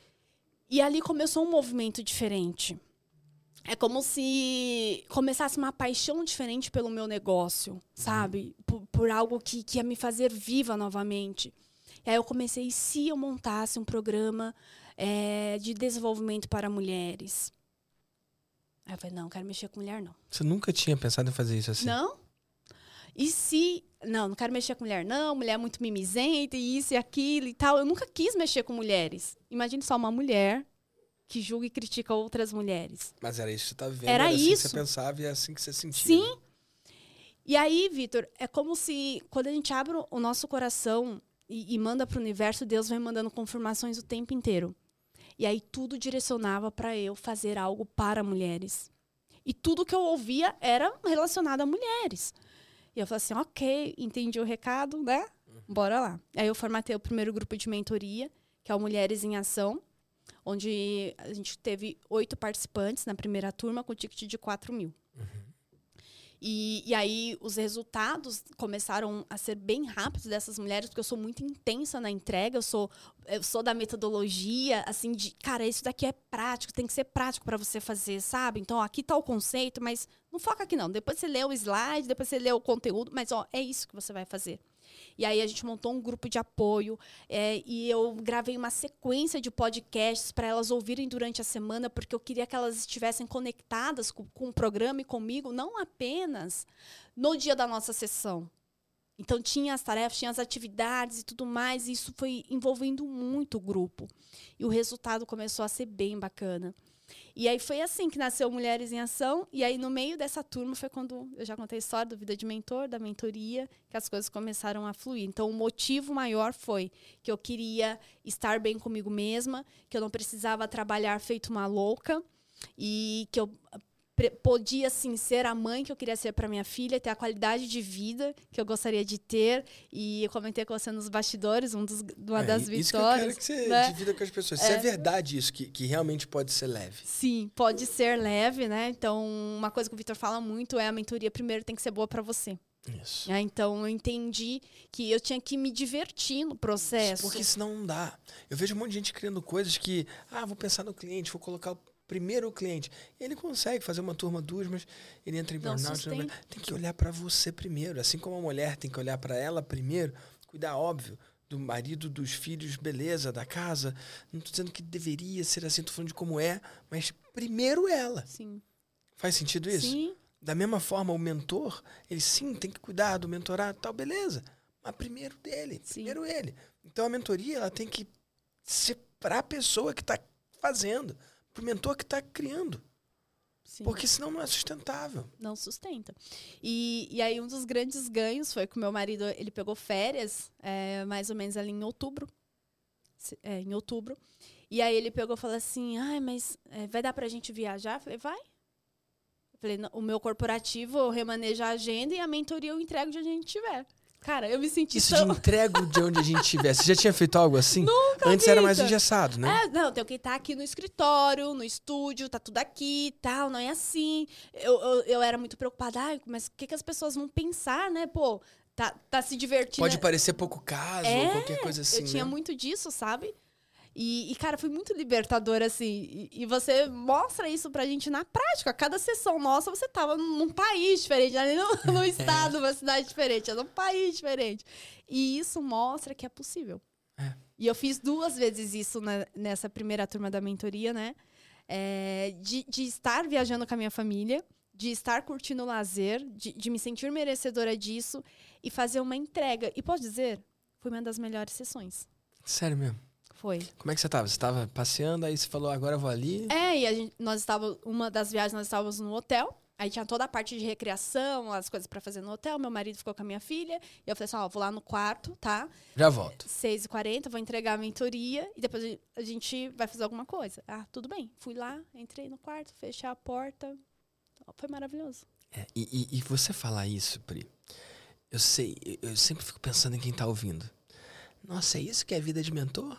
E ali começou um movimento diferente. É como se começasse uma paixão diferente pelo meu negócio, sabe? Uhum. Por, por, algo que, que ia me fazer viva novamente. E aí eu comecei, se eu montasse um programa é, de desenvolvimento para mulheres? Aí eu falei, não, quero mexer com mulher, não. Você nunca tinha pensado em fazer isso assim? Não. E se. Não, não quero mexer com mulher, não. Mulher é muito mimizenta e isso e aquilo e tal. Eu nunca quis mexer com mulheres. Imagine só uma mulher que julga e critica outras mulheres. Mas era isso que você estava vivendo, Era era assim isso. que você pensava e é assim que você sentia. Sim. né? E aí, Vitor, é como se quando a gente abre o nosso coração e, e manda para o universo, Deus vai mandando confirmações o tempo inteiro. E aí tudo direcionava para eu fazer algo para mulheres. E tudo que eu ouvia era relacionado a mulheres. E eu falei assim, ok, entendi o recado, né? Bora lá. Aí eu formatei o primeiro grupo de mentoria, que é o Mulheres em Ação, onde a gente teve oito participantes na primeira turma com ticket de 4 mil. E, e aí os resultados começaram a ser bem rápidos dessas mulheres, porque eu sou muito intensa na entrega, eu sou, eu sou da metodologia, assim, de, cara, isso daqui é prático, tem que ser prático para você fazer, sabe? Então, aqui tá o conceito, mas não foca aqui não. Depois você lê o slide, depois você lê o conteúdo, mas ó, é isso que você vai fazer. E aí a gente montou um grupo de apoio é, e eu gravei uma sequência de podcasts para elas ouvirem durante a semana, porque eu queria que elas estivessem conectadas com, com o programa e comigo, não apenas no dia da nossa sessão. Então tinha as tarefas, tinha as atividades e tudo mais, e isso foi envolvendo muito o grupo. E o resultado começou a ser bem bacana. E aí foi assim que nasceu Mulheres em Ação. E aí, no meio dessa turma, foi quando eu já contei a história do Vida de Mentor, da mentoria, que as coisas começaram a fluir. Então, o motivo maior foi que eu queria estar bem comigo mesma, que eu não precisava trabalhar feito uma louca e que eu podia sim ser a mãe que eu queria ser para minha filha, ter a qualidade de vida que eu gostaria de ter. E eu comentei com você nos bastidores, um dos, uma É, das isso que eu quero vitórias. que você né? divida com as pessoas. Se é verdade isso, que, que realmente pode ser leve. Sim, pode ser leve, né? Então, uma coisa que o Vitor fala muito é a mentoria primeiro tem que ser boa para você. Isso. né? Então, eu entendi que eu tinha que me divertir no processo. Porque senão não dá. Eu vejo um monte de gente criando coisas que, ah, vou pensar no cliente, vou colocar o primeiro o cliente. Ele consegue fazer uma turma, duas, mas ele entra em burnout. não vai- Tem que olhar para você primeiro. Assim como a mulher tem que olhar para ela primeiro, cuidar, óbvio, do marido, dos filhos, beleza, da casa. Não tô dizendo que deveria ser assim, tô falando de como é, mas primeiro ela. Sim. Faz sentido isso? Sim, Da mesma forma, o mentor, ele sim tem que cuidar do mentorado e tal, beleza. Mas primeiro dele, Sim. primeiro ele. Então a mentoria, ela tem que ser para a pessoa que está fazendo, para o mentor que está criando. sim. Porque senão não é sustentável. não sustenta. E, e aí um dos grandes ganhos foi que o meu marido ele pegou férias é, mais ou menos ali em outubro, é, em outubro. E aí ele pegou e falou assim, ai, mas é, vai dar pra gente viajar? Eu falei, vai. Eu falei, "Não, o meu corporativo eu remanejo a agenda e a mentoria eu entrego de onde a gente estiver. Cara, eu me senti Isso de tão... entrego de onde a gente estivesse. Você já tinha feito algo assim? <laughs> Nunca Antes era mais engessado, né? É, não, tem que estar aqui no escritório, no estúdio, tá tudo aqui e tal, não é assim. Eu, eu, eu era muito preocupada, ai, mas o que, que as pessoas vão pensar, né? Pô, tá, tá se divertindo. Pode parecer pouco caso É, ou qualquer coisa assim. eu tinha né? muito disso, sabe? E, e, cara, foi muito libertador, assim. E, e você mostra isso pra gente na prática. Cada sessão nossa, você tava num, num país diferente, ali no, no estado, numa cidade diferente, era num país diferente. E isso mostra que é possível. É. E eu fiz duas vezes isso na- nessa primeira turma da mentoria, né? É, de, de estar viajando com a minha família, de estar curtindo o lazer, de, de me sentir merecedora disso e fazer uma entrega. E posso dizer, foi uma das melhores sessões. Sério mesmo. Foi. Como é que você tava? Você tava passeando, aí você falou, agora eu vou ali. É, e gente, nós estávamos, uma das viagens nós estávamos no hotel. Aí tinha toda a parte de recreação, as coisas pra fazer no hotel. Meu marido ficou com a minha filha. E eu falei assim: ó, vou lá no quarto, tá? Já volto. 6h40, vou entregar a mentoria e depois a gente vai fazer alguma coisa. Ah, tudo bem. Fui lá, entrei no quarto, fechei a porta. Foi maravilhoso. É, e, e- e você falar isso, Pri, eu sei, eu, eu sempre fico pensando em quem tá ouvindo. Nossa, é isso que é vida de mentor?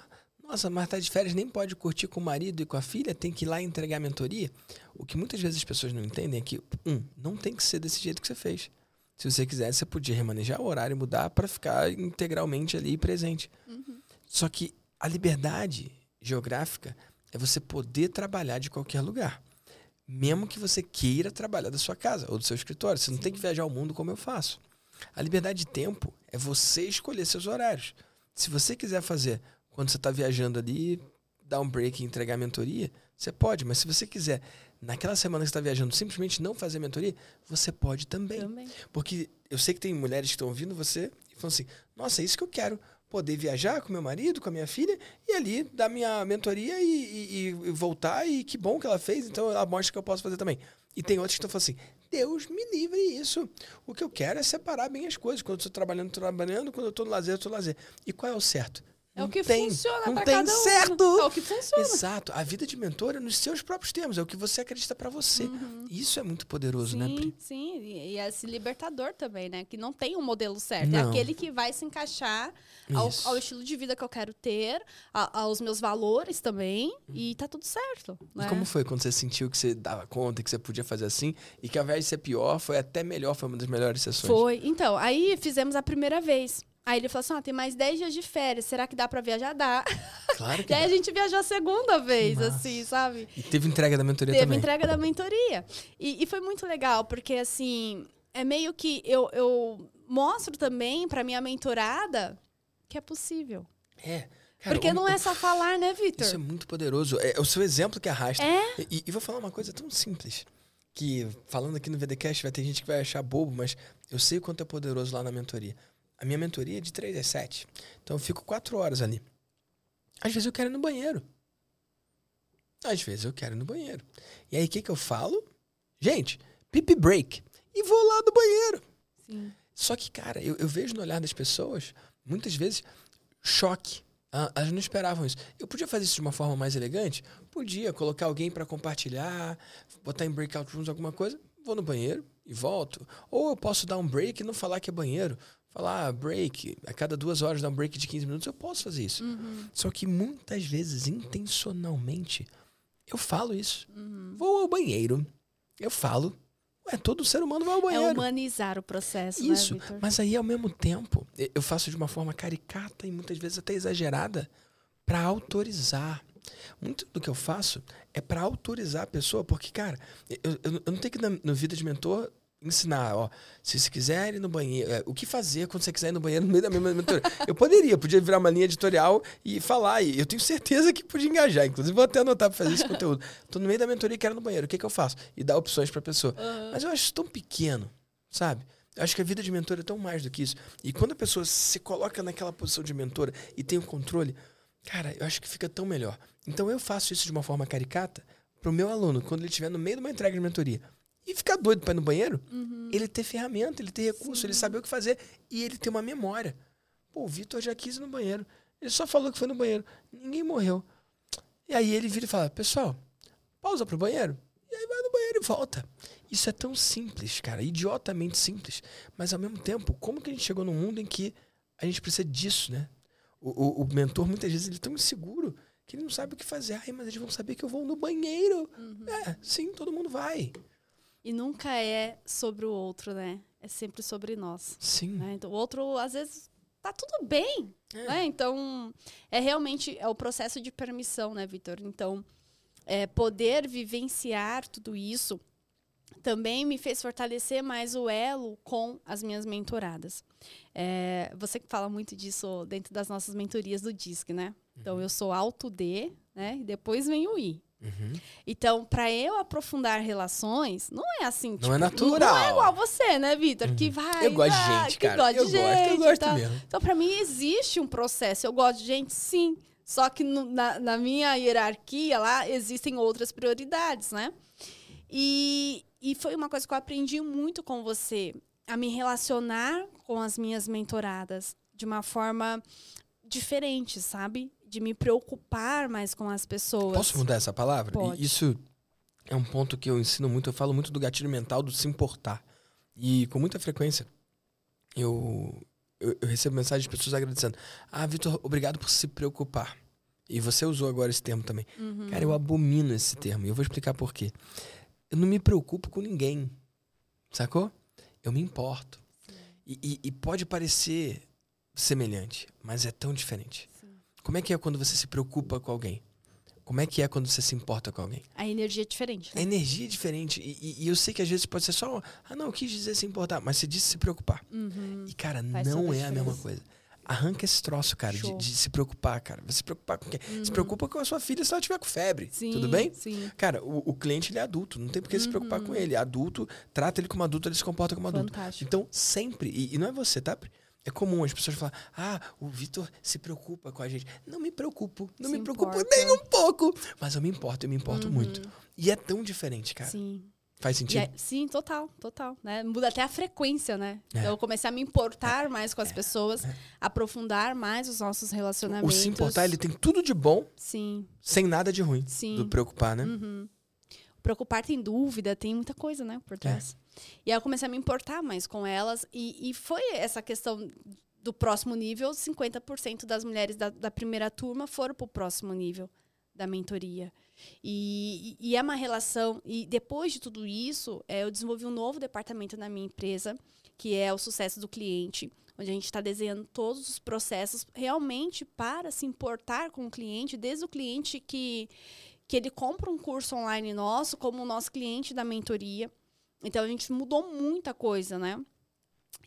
Nossa, mas tá de férias, nem pode curtir com o marido e com a filha, tem que ir lá entregar a mentoria. O que muitas vezes as pessoas não entendem é que, um, não tem que ser desse jeito que você fez. Se você quisesse, você podia remanejar o horário e mudar para ficar integralmente ali presente. Só que a liberdade geográfica é você poder trabalhar de qualquer lugar. Mesmo que você queira trabalhar da sua casa ou do seu escritório. Você não tem que viajar ao mundo como eu faço. A liberdade de tempo é você escolher seus horários. Se você quiser fazer quando você está viajando ali, dar um break e entregar a mentoria, você pode. Mas se você quiser, naquela semana que você está viajando, simplesmente não fazer a mentoria, você pode também. Também. Porque eu sei que tem mulheres que estão ouvindo você e falam assim: nossa, é isso que eu quero. poder viajar com meu marido, com a minha filha, e ali dar minha mentoria e, e- e voltar, e que bom que ela fez, então ela mostra que eu posso fazer também. E tem outros que estão falando assim, Deus me livre isso. O que eu quero é separar bem as coisas. Quando eu estou trabalhando, estou trabalhando, quando eu estou no lazer, estou no lazer. E qual é o certo? É o que tem. funciona Não pra tem cada um. certo. É o que funciona. Exato. A vida de mentor é nos seus próprios termos, é o que você acredita pra você. Isso é muito poderoso, né, Pri? Uhum. Sim, sim. E, e é esse libertador também, né? Que não tem um modelo certo. É Não. aquele que vai se encaixar ao, ao estilo de vida que eu quero ter, a- aos meus valores também. E tá tudo certo. E Né? como foi quando você sentiu que você dava conta, que você podia fazer assim, e que ao invés de ser pior, foi até melhor, foi uma das melhores sessões? Foi. Então, aí fizemos a primeira vez. Aí ele falou assim: ó, tem mais 10 dias de férias. Será que dá pra viajar? Dá. Claro que <laughs> E aí a gente viajou a segunda vez, massa. assim, sabe? E teve entrega da mentoria Teve também. entrega da mentoria. E, e foi muito legal, porque assim, é meio que eu, eu mostro também pra minha mentorada que é possível. É. Cara, porque não é só falar, né, Vitor? Isso é muito poderoso. É, é o seu exemplo que arrasta. É. E, e vou falar uma coisa tão simples. Que falando aqui no VDCast vai ter gente que vai achar bobo, mas eu sei o quanto é poderoso lá na mentoria. A minha mentoria é de 3 às 7. Então eu fico 4 horas ali. Às vezes eu quero ir no banheiro. Às vezes eu quero ir no banheiro. E aí o que, que eu falo? Gente, pipi break. E vou lá no banheiro. Sim. Só que, cara, eu, eu vejo no olhar das pessoas, muitas vezes, choque. Ah, elas não esperavam isso. Eu podia fazer isso de uma forma mais elegante? Podia, colocar alguém para compartilhar, botar em breakout rooms alguma coisa, vou no banheiro e volto. Ou eu posso dar um break e não falar que é banheiro. Falar ah, break, a cada duas horas dar um break de 15 minutos, eu posso fazer isso. Uhum. Só que muitas vezes, intencionalmente, eu falo isso. Vou ao banheiro. Eu falo. Ué, todo ser humano vai ao É banheiro. humanizar o processo, Isso, né, mas aí ao mesmo tempo, eu faço de uma forma caricata e muitas vezes até exagerada para autorizar. Muito do que eu faço é para autorizar a pessoa, porque, cara, eu, eu- eu não tenho que, na, no Vida de Mentor, ensinar, ó, se você quiser ir no banheiro, é, o que fazer quando você quiser ir no banheiro no meio da minha mentoria. Eu poderia, podia virar uma linha editorial e falar, e eu tenho certeza que podia engajar, inclusive vou até anotar para fazer esse conteúdo. Tô no meio da mentoria e quero ir no banheiro, o que, que eu faço? E dar opções para pessoa. Mas eu acho isso tão pequeno, sabe? Eu acho que a vida de mentor é tão mais do que isso. E quando a pessoa se coloca naquela posição de mentora e tem o controle, cara, eu acho que fica tão melhor. Então eu faço isso de uma forma caricata pro meu aluno, quando ele estiver no meio de uma entrega de mentoria e ficar doido para ir no banheiro, ele ter ferramenta, ele ter recurso, ele saber o que fazer e ele ter uma memória. Pô, o Vitor já quis ir no banheiro. Ele só falou que foi no banheiro. Ninguém morreu. E aí ele vira e fala: Pessoal, pausa pro banheiro. E aí vai no banheiro e volta. Isso é tão simples, cara, idiotamente simples. Mas ao mesmo tempo, como que a gente chegou num mundo em que a gente precisa disso, né? O, o- o mentor, muitas vezes, ele é tão inseguro que ele não sabe o que fazer. Ai, mas eles vão saber que eu vou no banheiro. É, sim, todo mundo vai. E nunca é sobre o outro, né? É sempre sobre nós. Sim. né? Então, o outro, às vezes, tá tudo bem, É. né? Então, é realmente é o processo de permissão, né, Vitor? Então, é, poder vivenciar tudo isso também me fez fortalecer mais o elo com as minhas mentoradas. É, você que fala muito disso dentro das nossas mentorias do DISC, né? Então, eu sou alto D, né? E depois vem o I. Uhum. Então, para eu aprofundar relações, não é assim, tipo, é natural. Não é igual você, né, Vitor? Que vai. Eu gosto de gente, que cara. gosta de eu gosto, eu gente e gosto tal. mesmo. Então, para mim, existe um processo. Eu gosto de gente, sim. Só que no- na, na minha hierarquia lá existem outras prioridades, né? E, e foi uma coisa que eu aprendi muito com você, a me relacionar com as minhas mentoradas de uma forma diferente, sabe? De me preocupar mais com as pessoas. Posso mudar essa palavra? Pode. Isso é um ponto que eu ensino muito. Eu falo muito do gatilho mental, do se importar. E com muita frequência, eu, eu, eu recebo mensagens de pessoas agradecendo. Ah, Vitor, obrigado por se preocupar. E você usou agora esse termo também. Uhum. Cara, eu abomino esse termo. E eu vou explicar por quê. Eu não me preocupo com ninguém. Sacou? Eu me importo. E, e- e pode parecer semelhante, mas é tão diferente. Como é que é quando você se preocupa com alguém? Como é que é quando você se importa com alguém? A energia é diferente, A né? energia é diferente. E, e- e eu sei que às vezes pode ser só. Ah, não, eu quis dizer se importar. Mas você disse se preocupar. Uhum. E, cara, Faz não a é a mesma coisa. Arranca esse troço, cara, de. Uhum. de se preocupar, cara. Você se preocupar com quem? Se preocupa com a sua filha se ela tiver com febre. Sim, Tudo bem? Sim. Cara, o, o cliente ele é adulto, não tem por que se preocupar Uhum. com ele. Adulto, trata ele como adulto, ele se comporta como adulto. Fantástico. Então, sempre, e, e não é você, tá? É comum as pessoas falam, ah, o Vitor se preocupa com a gente. Não me preocupo, não Se me preocupo importa. nem um pouco. Mas eu me importo, eu me importo Uhum. muito. E é tão diferente, cara. Sim. Faz sentido? aí- sim, total, total. Né? Muda até a frequência, né? É. Então eu comecei a me importar mais com as pessoas, aprofundar mais os nossos O relacionamentos. se importar, ele tem tudo de bom, Sim, sem nada de ruim. sim. Do preocupar, né? Uhum. Preocupar tem dúvida, tem muita coisa, né, por trás. E aí eu comecei a me importar mais com elas. E, e foi essa questão do próximo nível: 50% das mulheres da, da primeira turma foram para o próximo nível da mentoria. E, e, é uma relação. E depois de tudo isso, é, eu desenvolvi um novo departamento na minha empresa, que é o sucesso do cliente, onde a gente está desenhando todos os processos realmente para se importar com o cliente, desde o cliente que, que ele compra um curso online nosso, como o nosso cliente da mentoria. Então a gente mudou muita coisa, né?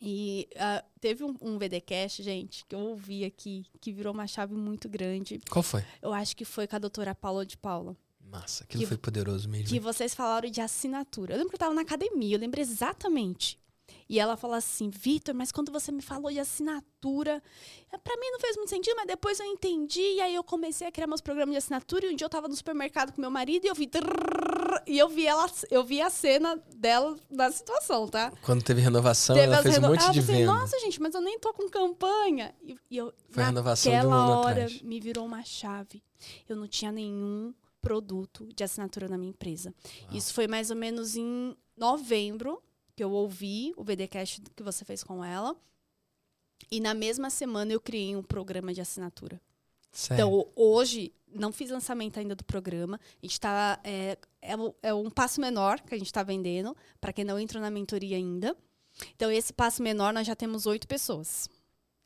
E ah, teve um, um VDcast, gente, que eu ouvi aqui, que virou uma chave muito grande. Qual foi? Eu acho que foi com a doutora Paula de Paula. Massa, aquilo Que- foi poderoso mesmo. Que vocês falaram de assinatura. Eu lembro que eu tava na academia, eu lembro exatamente. E ela falou assim, Vitor, mas quando você me falou de assinatura, eh, pra mim não fez muito sentido, mas depois eu entendi, e aí eu comecei a criar meus programas de assinatura, e um dia eu tava no supermercado com meu marido e eu vi trrr, e eu vi ela, eu vi a cena dela na situação, tá? Quando teve renovação, Teve ela fez um reno- monte Ela de assim, venda. Nossa, gente, mas eu nem tô com campanha. E, e eu, Foi a renovação de um ano hora atrás. me virou uma chave. Eu não tinha nenhum produto de assinatura na minha empresa. Uau. Isso foi mais ou menos em novembro que eu ouvi o VDcast que você fez com ela. E na mesma semana eu criei um programa de assinatura. Sério. Então, hoje, não fiz lançamento ainda do programa. A gente tá. É, é, é um passo menor que a gente está vendendo, para quem não entrou na mentoria ainda. Então, esse passo menor, nós já temos oito pessoas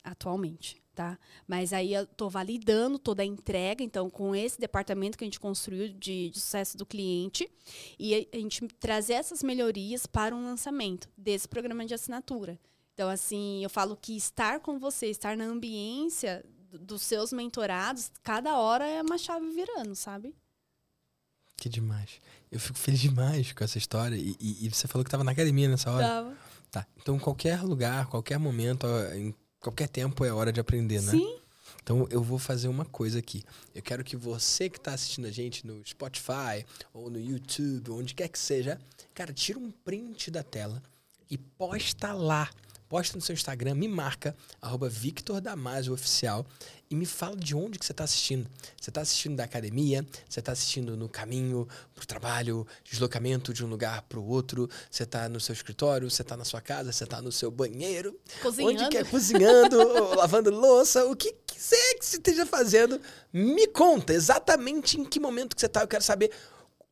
atualmente, tá? Mas aí eu tô validando toda a entrega, então, com esse departamento que a gente construiu de, de sucesso do cliente, e a, a gente trazer essas melhorias para um lançamento desse programa de assinatura. Então, assim, eu falo que estar com você, estar na ambiência dos seus mentorados, cada hora é uma chave virando, sabe? Que demais. Eu fico feliz demais com essa história. E, e- e você falou que estava na academia nessa hora. Tava. Tá. Então, qualquer lugar, qualquer momento, em qualquer tempo é hora de aprender, né? Sim. Então, eu vou fazer uma coisa aqui. Eu quero que você que está assistindo a gente no Spotify ou no YouTube, onde quer que seja, cara, tira um print da tela e posta lá. Posta no seu Instagram, me marca, arroba Victor Damasio Oficial, e me fala de onde que você está assistindo. Você está assistindo da academia, você está assistindo no caminho para o trabalho, deslocamento de um lugar para o outro, você está no seu escritório, você está na sua casa, você está no seu banheiro, Cozinhando. Onde quer, cozinhando, <laughs> ou lavando louça, o que quiser que você esteja fazendo, me conta exatamente em que momento que você tá. Eu quero saber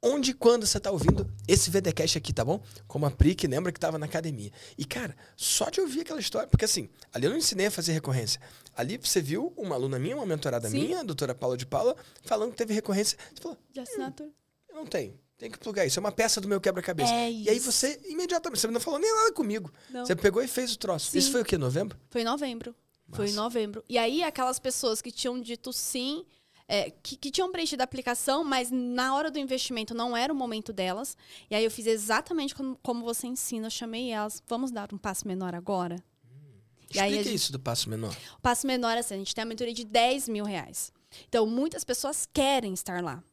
onde e quando você tá ouvindo esse VDcast aqui, tá bom? Como a Pri, que lembra que tava na academia. E, cara, só de ouvir aquela história, porque assim, ali eu não ensinei a fazer recorrência. Ali você viu uma aluna minha, uma mentorada Sim. minha, a doutora Paula de Paula, falando que teve recorrência. Você falou, De assinatura. eu não tenho. Tem que plugar isso. É uma peça do meu quebra-cabeça. É e aí você, imediatamente, você não falou nem nada comigo. Não. Você pegou e fez o troço. Sim. Isso foi o quê? Novembro? Foi em novembro. Foi em novembro. E aí, aquelas pessoas que tinham dito sim, é, que, que tinham preenchido a aplicação, mas na hora do investimento não era o momento delas. E aí eu fiz exatamente como, como você ensina. Eu chamei elas. Vamos dar um passo menor agora? E aí a Explica gente- isso do passo menor. O passo menor é assim, a gente tem a mentoria de 10 mil reais. Então, muitas pessoas querem estar lá.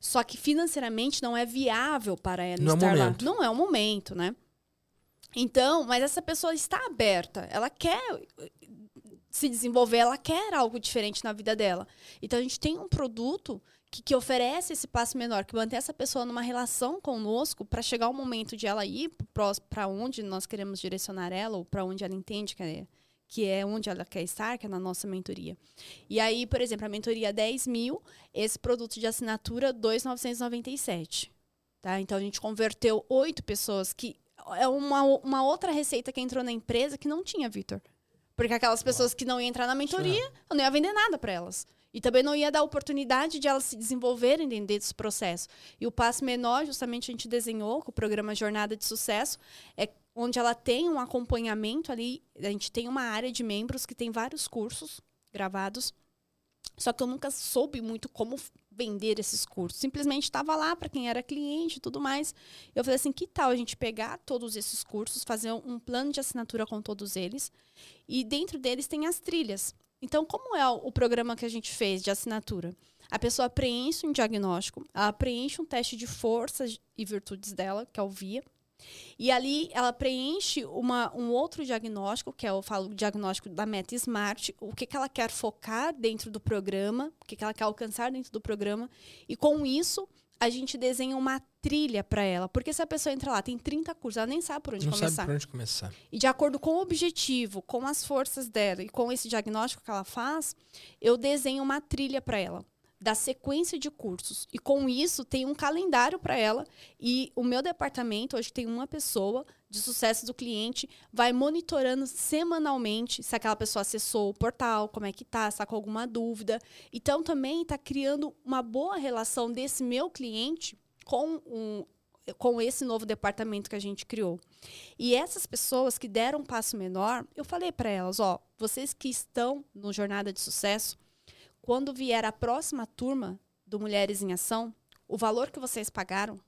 Só que financeiramente não é viável para ela Não é estar lá. momento. Não é o momento, né? Então, mas essa pessoa está aberta. Ela quer se desenvolver, ela quer algo diferente na vida dela. Então, a gente tem um produto que, que oferece esse passo menor, que mantém essa pessoa numa relação conosco para chegar o momento de ela ir para onde nós queremos direcionar ela, ou para onde ela entende que é, que é onde ela quer estar, que é na nossa mentoria. E aí, por exemplo, a mentoria 10 mil, esse produto de assinatura 2,997. Tá? Então, a gente converteu oito pessoas, que é uma, uma outra receita que entrou na empresa que não tinha, Vitor. Porque aquelas pessoas que não iam entrar na mentoria, eu não ia vender nada para elas. E também não ia dar oportunidade de elas se desenvolverem dentro desse processo. E o passo menor, justamente, a gente desenhou com o programa Jornada de Sucesso, é onde ela tem um acompanhamento ali. A gente tem uma área de membros que tem vários cursos gravados. Só que eu nunca soube muito como vender esses cursos. Simplesmente estava lá para quem era cliente e tudo mais. Eu falei assim: que tal a gente pegar todos esses cursos, fazer um plano de assinatura com todos eles, e dentro deles tem as trilhas. Então, como é o programa que a gente fez de assinatura? A pessoa preenche um diagnóstico, ela preenche um teste de forças e virtudes dela, que é o VIA. E ali ela preenche uma, um outro diagnóstico, que é eu falo o diagnóstico da meta Smart, o que, que ela quer focar dentro do programa, o que, que ela quer alcançar dentro do programa. E com isso, a gente desenha uma trilha para ela. Porque se a pessoa entra lá, tem 30 cursos, ela nem sabe por onde Não começar. sabe por onde começar. E de acordo com o objetivo, com as forças dela e com esse diagnóstico que ela faz, eu desenho uma trilha para ela da sequência de cursos. E com isso, tem um calendário para ela. E o meu departamento, hoje tem uma pessoa de sucesso do cliente, vai monitorando semanalmente se aquela pessoa acessou o portal, como é que tá, está com alguma dúvida. Então, também está criando uma boa relação desse meu cliente com um, com esse novo departamento que a gente criou. E essas pessoas que deram um passo menor, eu falei para elas, ó, vocês que estão no jornada de sucesso, quando vier a próxima turma do Mulheres em Ação, o valor que vocês pagaram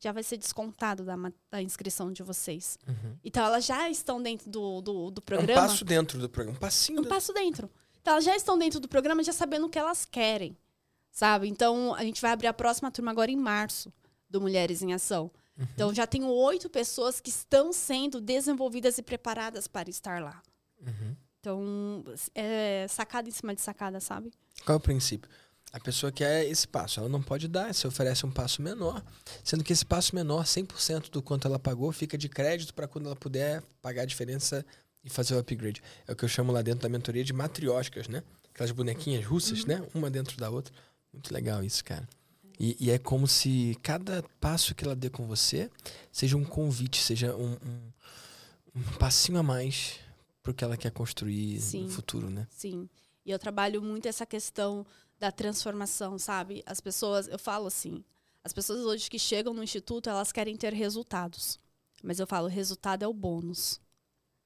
já vai ser descontado da, da inscrição de vocês. Uhum. Então, elas já estão dentro do, do, do programa. É um passo dentro do programa. Um passinho. Um passo dentro. Então, elas já estão dentro do programa, já sabendo o que elas querem. Sabe? Então, a gente vai abrir a próxima turma agora em março do Mulheres em Ação. Uhum. Então, já tenho oito pessoas que estão sendo desenvolvidas e preparadas para estar lá. Então, é sacada em cima de sacada, sabe? Qual é o princípio? A pessoa quer esse passo, ela não pode dar, se oferece um passo menor, sendo que esse passo menor, 100% do quanto ela pagou, fica de crédito para quando ela puder pagar a diferença e fazer o upgrade. É o que eu chamo lá dentro da mentoria de matrióticas, né? Aquelas bonequinhas russas, uhum. né? Uma dentro da outra. Muito legal isso, cara. E, e, é como se cada passo que ela dê com você seja um convite, seja um, um, um passinho a mais pro que ela quer construir Sim. no futuro, né? Sim. E eu trabalho muito essa questão da transformação, sabe? As pessoas, eu falo assim, as pessoas hoje que chegam no instituto, elas querem ter resultados. Mas eu falo, resultado é o bônus.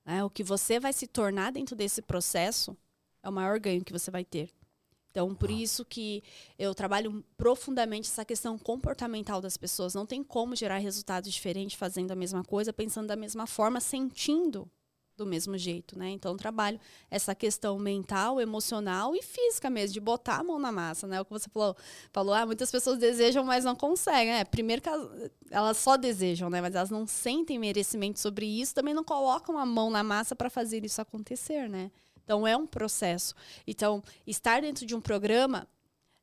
Né? O que você vai se tornar dentro desse processo é o maior ganho que você vai ter. Então, por isso que eu trabalho profundamente essa questão comportamental das pessoas. Não tem como gerar resultados diferentes fazendo a mesma coisa, pensando da mesma forma, sentindo do mesmo jeito, né? Então, trabalho essa questão mental, emocional e física mesmo, de botar a mão na massa, né? O que você falou, falou ah, muitas pessoas desejam, mas não conseguem. É, primeiro elas só desejam, né? Mas elas não sentem merecimento sobre isso, também não colocam a mão na massa para fazer isso acontecer, né? Então, é um processo. Então, estar dentro de um programa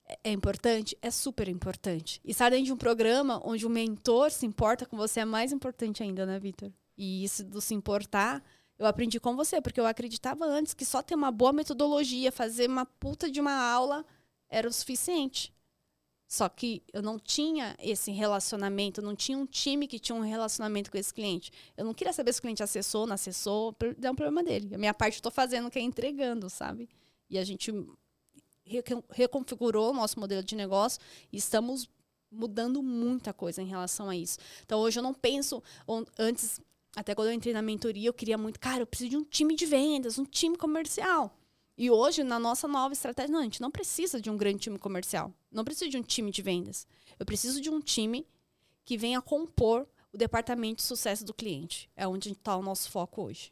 é, é importante? É super importante. Estar dentro de um programa onde o mentor se importa com você é mais importante ainda, né, Vitor? E isso do se importar eu aprendi com você, porque eu acreditava antes que só ter uma boa metodologia, fazer uma puta de uma aula era o suficiente. Só que eu não tinha esse relacionamento, eu não tinha um time que tinha um relacionamento com esse cliente. Eu não queria saber se o cliente acessou, não acessou, é um problema dele. A minha parte eu estou fazendo, que é entregando, sabe? E a gente reconfigurou o nosso modelo de negócio e estamos mudando muita coisa em relação a isso. Então hoje eu não penso antes até quando eu entrei na mentoria, eu queria muito, cara, eu preciso de um time de vendas, um time comercial. E hoje, na nossa nova estratégia, não, a gente não precisa de um grande time comercial. Não precisa de um time de vendas. Eu preciso de um time que venha compor o departamento de sucesso do cliente. É onde está o nosso foco hoje.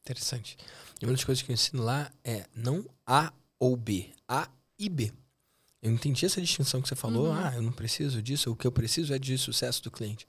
Interessante. E uma das coisas que eu ensino lá é não A ou B, A e B. Eu entendi essa distinção que você falou. Uhum. Ah, eu não preciso disso. O que eu preciso é de sucesso do cliente.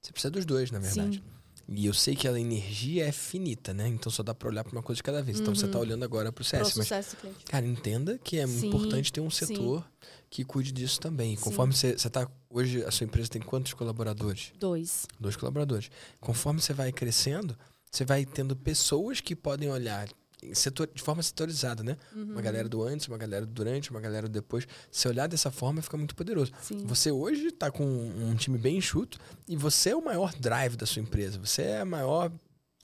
Você precisa dos dois, na verdade. Sim. E eu sei que a energia é finita, né? Então só dá para olhar para uma coisa de cada vez. Uhum. Então você tá uhum. olhando agora para o CS. Mas, cara, entenda que é sim, importante ter um setor sim. que cuide disso também. Conforme você, você tá. Hoje, a sua empresa tem quantos colaboradores? Dois. Dois colaboradores. Conforme você vai crescendo, você vai tendo pessoas que podem olhar setor, de forma setorizada, né? Uhum. Uma galera do antes, uma galera do durante, uma galera do depois. Se olhar dessa forma, fica muito poderoso. Sim. Você hoje está com um time bem enxuto e você é o maior drive da sua empresa. Você é a maior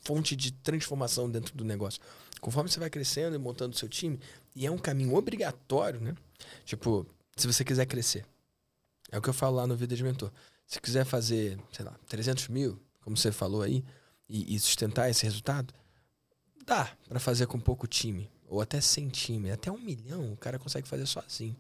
fonte de transformação dentro do negócio. Conforme você vai crescendo e montando o seu time, e é um caminho obrigatório, né? Tipo, se você quiser crescer. É o que eu falo lá no Vida de Mentor. Se quiser fazer, sei lá, 300 mil, como você falou aí, e, e sustentar esse resultado, Dá para fazer com pouco time. ou até 100 times, até um milhão, o cara consegue fazer sozinho.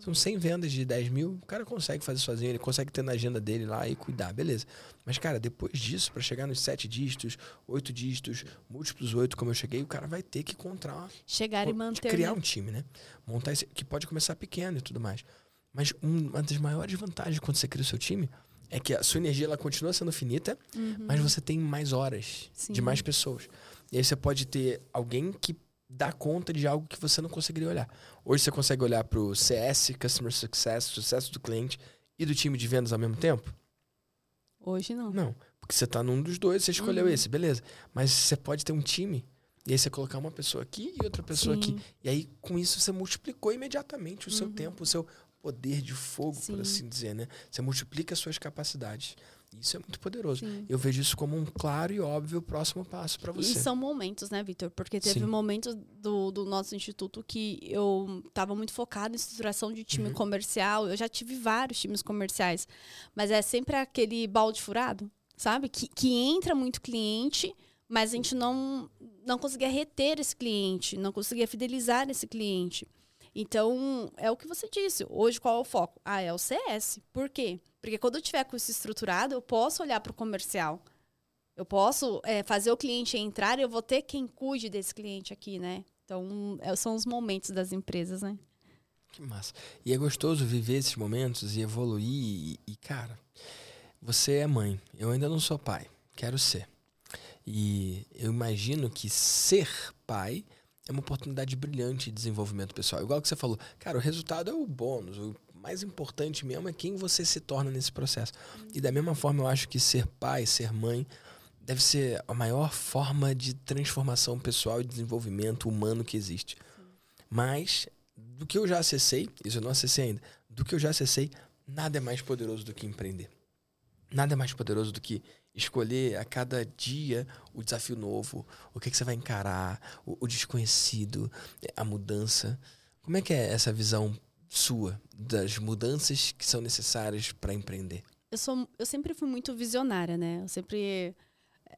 São 100 vendas de 10 mil, o cara consegue fazer sozinho, ele consegue ter na agenda dele lá e cuidar, beleza. Mas, cara, depois disso, para chegar nos 7 dígitos, 8 dígitos, múltiplos 8, como eu cheguei, o cara vai ter que encontrar. Chegar e manter. Criar um time, né? Montar esse, que pode começar pequeno e tudo mais. Mas uma das maiores vantagens quando você cria o seu time é que a sua energia ela continua sendo finita, uhum. mas você tem mais horas Sim. de mais pessoas. E aí você pode ter alguém que dá conta de algo que você não conseguiria olhar. Hoje você consegue olhar para o CS, Customer Success, sucesso do cliente e do time de vendas ao mesmo tempo? Hoje não. Não, porque você está num dos dois, você escolheu uhum. esse, beleza. Mas você pode ter um time e aí você colocar uma pessoa aqui e outra pessoa Sim. aqui. E aí com isso você multiplicou imediatamente o uhum. seu tempo, o seu poder de fogo, Sim. por assim dizer, né? Você multiplica as suas capacidades. Isso é muito poderoso. Sim. Eu vejo isso como um claro e óbvio próximo passo para você. E são momentos, né, Vitor? Porque teve Sim. momentos do, do nosso instituto que eu estava muito focado em estruturação de time uhum. comercial. Eu já tive vários times comerciais. Mas é sempre aquele balde furado, sabe? Que, que entra muito cliente, mas a gente não, não conseguia reter esse cliente, não conseguia fidelizar esse cliente. Então, é o que você disse. Hoje, qual é o foco? Ah, é o CS. Por quê? Porque quando eu tiver com isso estruturado, eu posso olhar para o comercial. Eu posso é, fazer o cliente entrar eu vou ter quem cuide desse cliente aqui, né? Então, é, são os momentos das empresas, né? Que massa. E é gostoso viver esses momentos e evoluir. E, e, cara, você é mãe. Eu ainda não sou pai. Quero ser. E eu imagino que ser pai é uma oportunidade brilhante de desenvolvimento pessoal. Igual que você falou, cara, o resultado é o bônus. O mais importante mesmo é quem você se torna nesse processo. E da mesma forma, eu acho que ser pai, ser mãe, deve ser a maior forma de transformação pessoal e desenvolvimento humano que existe. Mas, do que eu já acessei, isso eu não acessei ainda, do que eu já acessei, nada é mais poderoso do que empreender. Nada é mais poderoso do que escolher a cada dia o desafio novo, o que, é que você vai encarar, o, o, desconhecido, a mudança. Como é que é essa visão sua das mudanças que são necessárias para empreender? Eu sou, eu sempre fui muito visionária, né? Eu sempre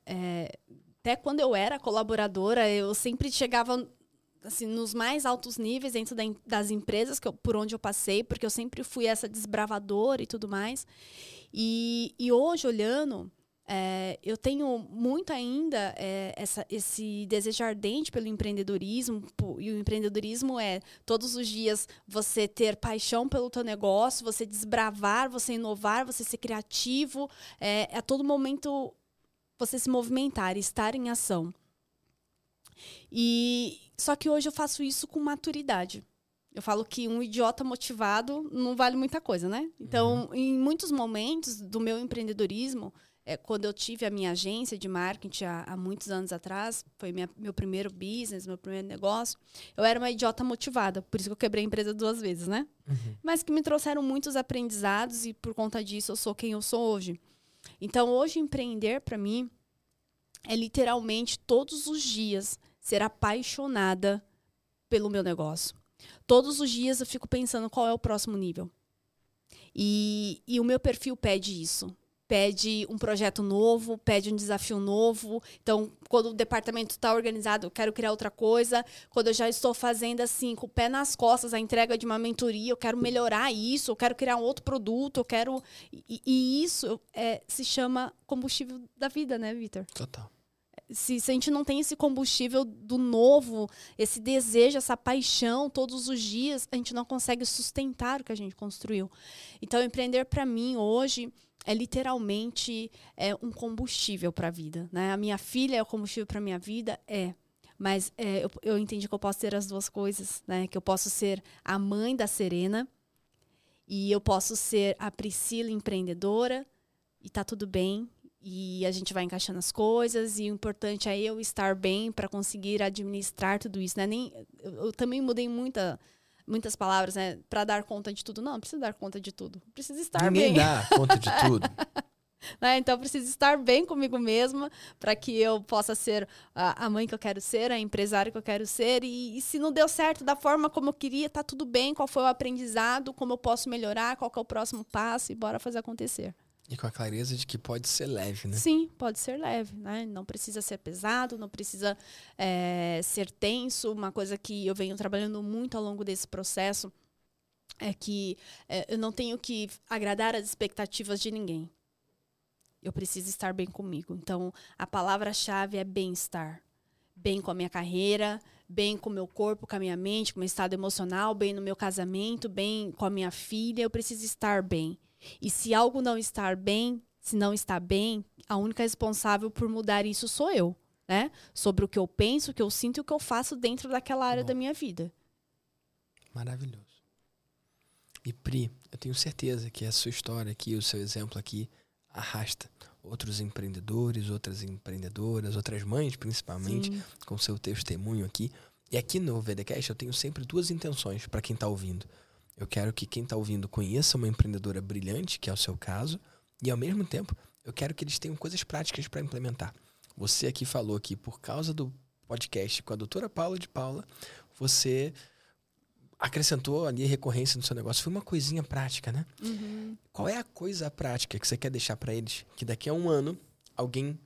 é, até quando eu era colaboradora, eu sempre chegava assim nos mais altos níveis dentro da, das empresas eu, por onde eu passei, porque eu sempre fui essa desbravadora e tudo mais. E, e hoje olhando é, eu tenho muito ainda é, essa, esse desejo ardente pelo empreendedorismo, e o empreendedorismo é todos os dias você ter paixão pelo teu negócio, você desbravar, você inovar, você ser criativo, é, a todo momento você se movimentar, estar em ação. E só que hoje eu faço isso com maturidade. Eu falo que um idiota motivado não vale muita coisa, né? Então, uhum. em muitos momentos do meu empreendedorismo, é, quando eu tive a minha agência de marketing há, há muitos anos atrás, foi minha, meu primeiro business, meu primeiro negócio, eu era uma idiota motivada, por isso que eu quebrei a empresa duas vezes, né? Uhum. Mas que me trouxeram muitos aprendizados e por conta disso eu sou quem eu sou hoje. Então, hoje, empreender para mim é literalmente todos os dias ser apaixonada pelo meu negócio. Todos os dias eu fico pensando qual é o próximo nível. E, e o meu perfil pede isso pede um projeto novo, pede um desafio novo. Então, quando o departamento está organizado, eu quero criar outra coisa. Quando eu já estou fazendo assim, com o pé nas costas, a entrega de uma mentoria, eu quero melhorar isso, eu quero criar um outro produto, eu quero. E, e isso é, se chama combustível da vida, né, Vitor? Total. Se, se, a gente não tem esse combustível do novo, esse desejo, essa paixão todos os dias, a gente não consegue sustentar o que a gente construiu. Então, empreender para mim hoje é literalmente é, um combustível para a vida. Né? A minha filha é o combustível para a minha vida? É. Mas é, eu, eu entendi que eu posso ter as duas coisas, né? Que eu posso ser a mãe da Serena e eu posso ser a Priscila empreendedora e tá tudo bem. E a gente vai encaixando as coisas e o importante é eu estar bem para conseguir administrar tudo isso, né? Nem, eu, eu também mudei muita muitas palavras, né? Para dar conta de tudo. Não, não precisa dar conta de tudo. Precisa estar Ninguém bem. dá conta de tudo. <laughs> né? Então, preciso estar bem comigo mesma para que eu possa ser a, a, mãe que eu quero ser, a empresária que eu quero ser. E, e, se não deu certo da forma como eu queria, tá tudo bem. Qual foi o aprendizado? Como eu posso melhorar? Qual é o próximo passo? E bora fazer acontecer. E com a clareza de que pode ser leve, né? Sim, pode ser leve, né? Não precisa ser pesado, não precisa é, ser tenso. Uma coisa que eu venho trabalhando muito ao longo desse processo é que é, eu não tenho que agradar as expectativas de ninguém. Eu preciso estar bem comigo. Então, a palavra-chave é bem-estar. Bem com a minha carreira, bem com o meu corpo, com a minha mente, com o meu estado emocional, bem no meu casamento, bem com a minha filha. Eu preciso estar bem. E se algo não estar bem, se não está bem, a única responsável por mudar isso sou eu, né? Sobre o que eu penso, o que eu sinto e o que eu faço dentro daquela área Bom. da minha vida. Maravilhoso. E Pri, eu tenho certeza que a sua história aqui, o seu exemplo aqui, arrasta outros empreendedores, outras empreendedoras, outras mães principalmente, Sim. com seu testemunho aqui. E aqui no VDCast eu tenho sempre duas intenções para quem está ouvindo. Eu quero que quem está ouvindo conheça uma empreendedora brilhante, que é o seu caso, e ao mesmo tempo eu quero que eles tenham coisas práticas para implementar. Você aqui falou que por causa do podcast com a doutora Paula de Paula, você acrescentou ali a recorrência no seu negócio. Foi uma coisinha prática, né? Uhum. Qual é a coisa prática que você quer deixar para eles? Que daqui a um ano alguém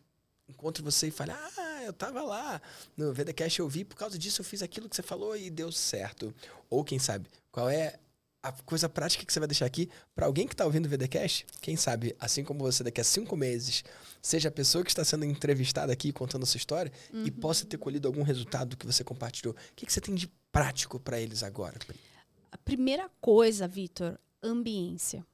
encontre você e fale: Ah, eu tava lá no VDCast, eu vi, por causa disso eu fiz aquilo que você falou e deu certo. Ou quem sabe, qual é a coisa prática que você vai deixar aqui para alguém que está ouvindo o VDCast, quem sabe, assim como você, daqui a cinco meses, seja a pessoa que está sendo entrevistada aqui contando a sua história uhum. e possa ter colhido algum resultado que você compartilhou. O que, que você tem de prático para eles agora? A primeira coisa, Vitor, ambiência.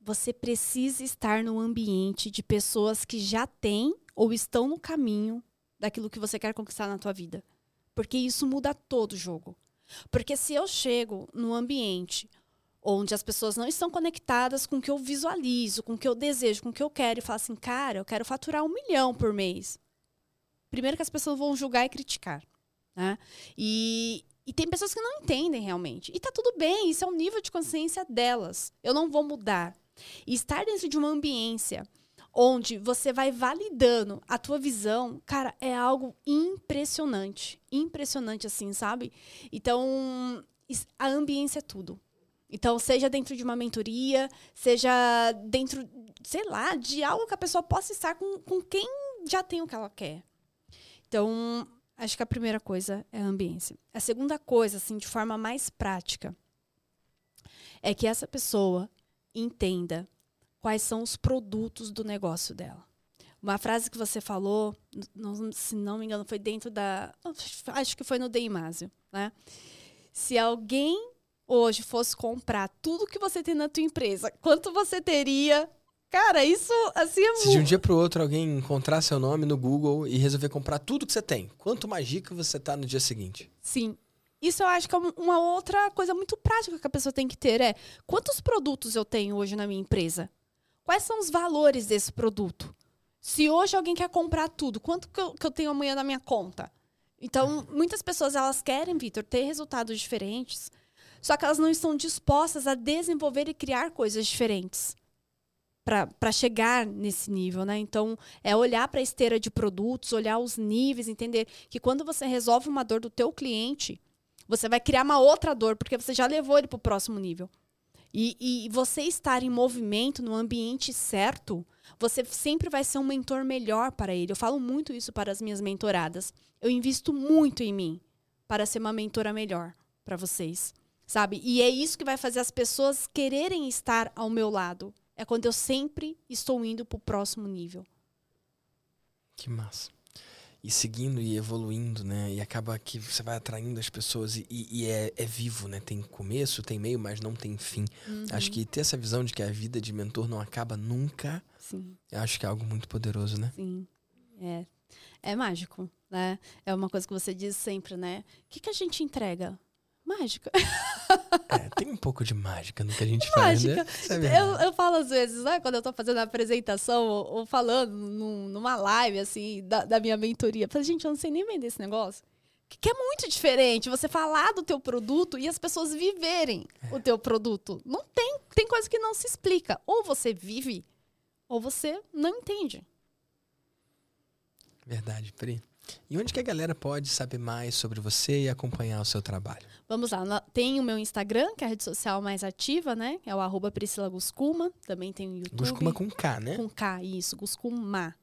Você precisa estar no ambiente de pessoas que já têm ou estão no caminho daquilo que você quer conquistar na tua vida. Porque isso muda todo o jogo. Porque se eu chego no ambiente onde as pessoas não estão conectadas com o que eu visualizo, com o que eu desejo, com o que eu quero, e falar assim, cara, eu quero faturar um milhão por mês. Primeiro que as pessoas vão julgar e criticar. Né? E, e tem pessoas que não entendem realmente. E tá tudo bem, isso é um nível de consciência delas. Eu não vou mudar. E estar dentro de uma ambiência onde você vai validando a tua visão, cara, é algo impressionante. Impressionante, assim, sabe? Então, a ambiência é tudo. Então, seja dentro de uma mentoria, seja dentro, sei lá, de algo que a pessoa possa estar com, com quem já tem o que ela quer. Então, acho que a primeira coisa é a ambiência. A segunda coisa, assim, de forma mais prática, é que essa pessoa entenda quais são os produtos do negócio dela. Uma frase que você falou, não, se não me engano, foi dentro da. Acho que foi no Deimásio, né? Se alguém hoje fosse comprar tudo que você tem na tua empresa, quanto você teria? Cara, isso assim é Se de um dia para o outro alguém encontrar seu nome no Google e resolver comprar tudo que você tem, quanto mais rico você tá no dia seguinte? Sim. Isso eu acho que é uma outra coisa muito prática que a pessoa tem que ter é quantos produtos eu tenho hoje na minha empresa? Quais são os valores desse produto? Se hoje alguém quer comprar tudo, quanto que eu, que eu tenho amanhã na minha conta? Então, muitas pessoas elas querem, Vitor, ter resultados diferentes, só que elas não estão dispostas a desenvolver e criar coisas diferentes para chegar nesse nível, né? Então, é olhar para a esteira de produtos, olhar os níveis, entender que quando você resolve uma dor do teu cliente, você vai criar uma outra dor, porque você já levou ele para o próximo nível. E, e você estar em movimento, no ambiente certo, você sempre vai ser um mentor melhor para ele. Eu falo muito isso para as minhas mentoradas. Eu invisto muito em mim para ser uma mentora melhor para vocês sabe? E é isso que vai fazer as pessoas quererem estar ao meu lado. É quando eu sempre estou indo para o próximo nível. Que massa. E seguindo e evoluindo, né? E acaba que você vai atraindo as pessoas e, e é, é, vivo, né? Tem começo, tem meio, mas não tem fim. Uhum. Acho que ter essa visão de que a vida de mentor não acaba nunca, Sim. eu acho que é algo muito poderoso, né? Sim. É. É mágico, né? É uma coisa que você diz sempre, né? O que, que a gente entrega? Mágica. É, tem um pouco de mágica no que a gente mágica. faz, né? É eu, eu falo às vezes, né, quando eu tô fazendo a apresentação ou, ou falando num, numa live, assim, da, da minha mentoria. Eu falo, gente, eu não sei nem vender esse negócio. Que, que é muito diferente você falar do teu produto e as pessoas viverem é. o teu produto. Não tem, tem coisa que não se explica. Ou você vive, ou você não entende. Verdade, Pri. E onde que a galera pode saber mais sobre você e acompanhar o seu trabalho? Vamos lá, tem o meu Instagram, que é a rede social mais ativa, né? É o arroba Priscila Guscuma. Também tem o YouTube. Guscuma com K, né? Com K, isso, Guscuma.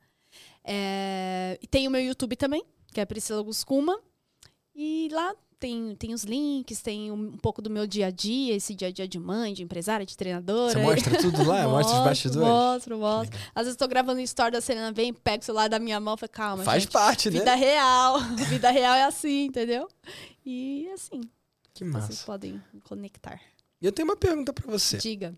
É... E tem o meu YouTube também, que é Priscila Guscuma. E lá tem, tem os links, tem um, pouco do meu dia a dia, esse dia a dia de mãe, de empresária, de treinadora. Você mostra tudo lá? <laughs> mostra os bastidores? Mostro, mostro. Às vezes estou gravando story da Selena, vem, pega o celular da minha mão e fala, calma, Faz gente, parte, né? Vida real. <laughs> vida real é assim, entendeu? E assim. Que massa. Vocês podem conectar. E eu tenho uma pergunta para você. Diga.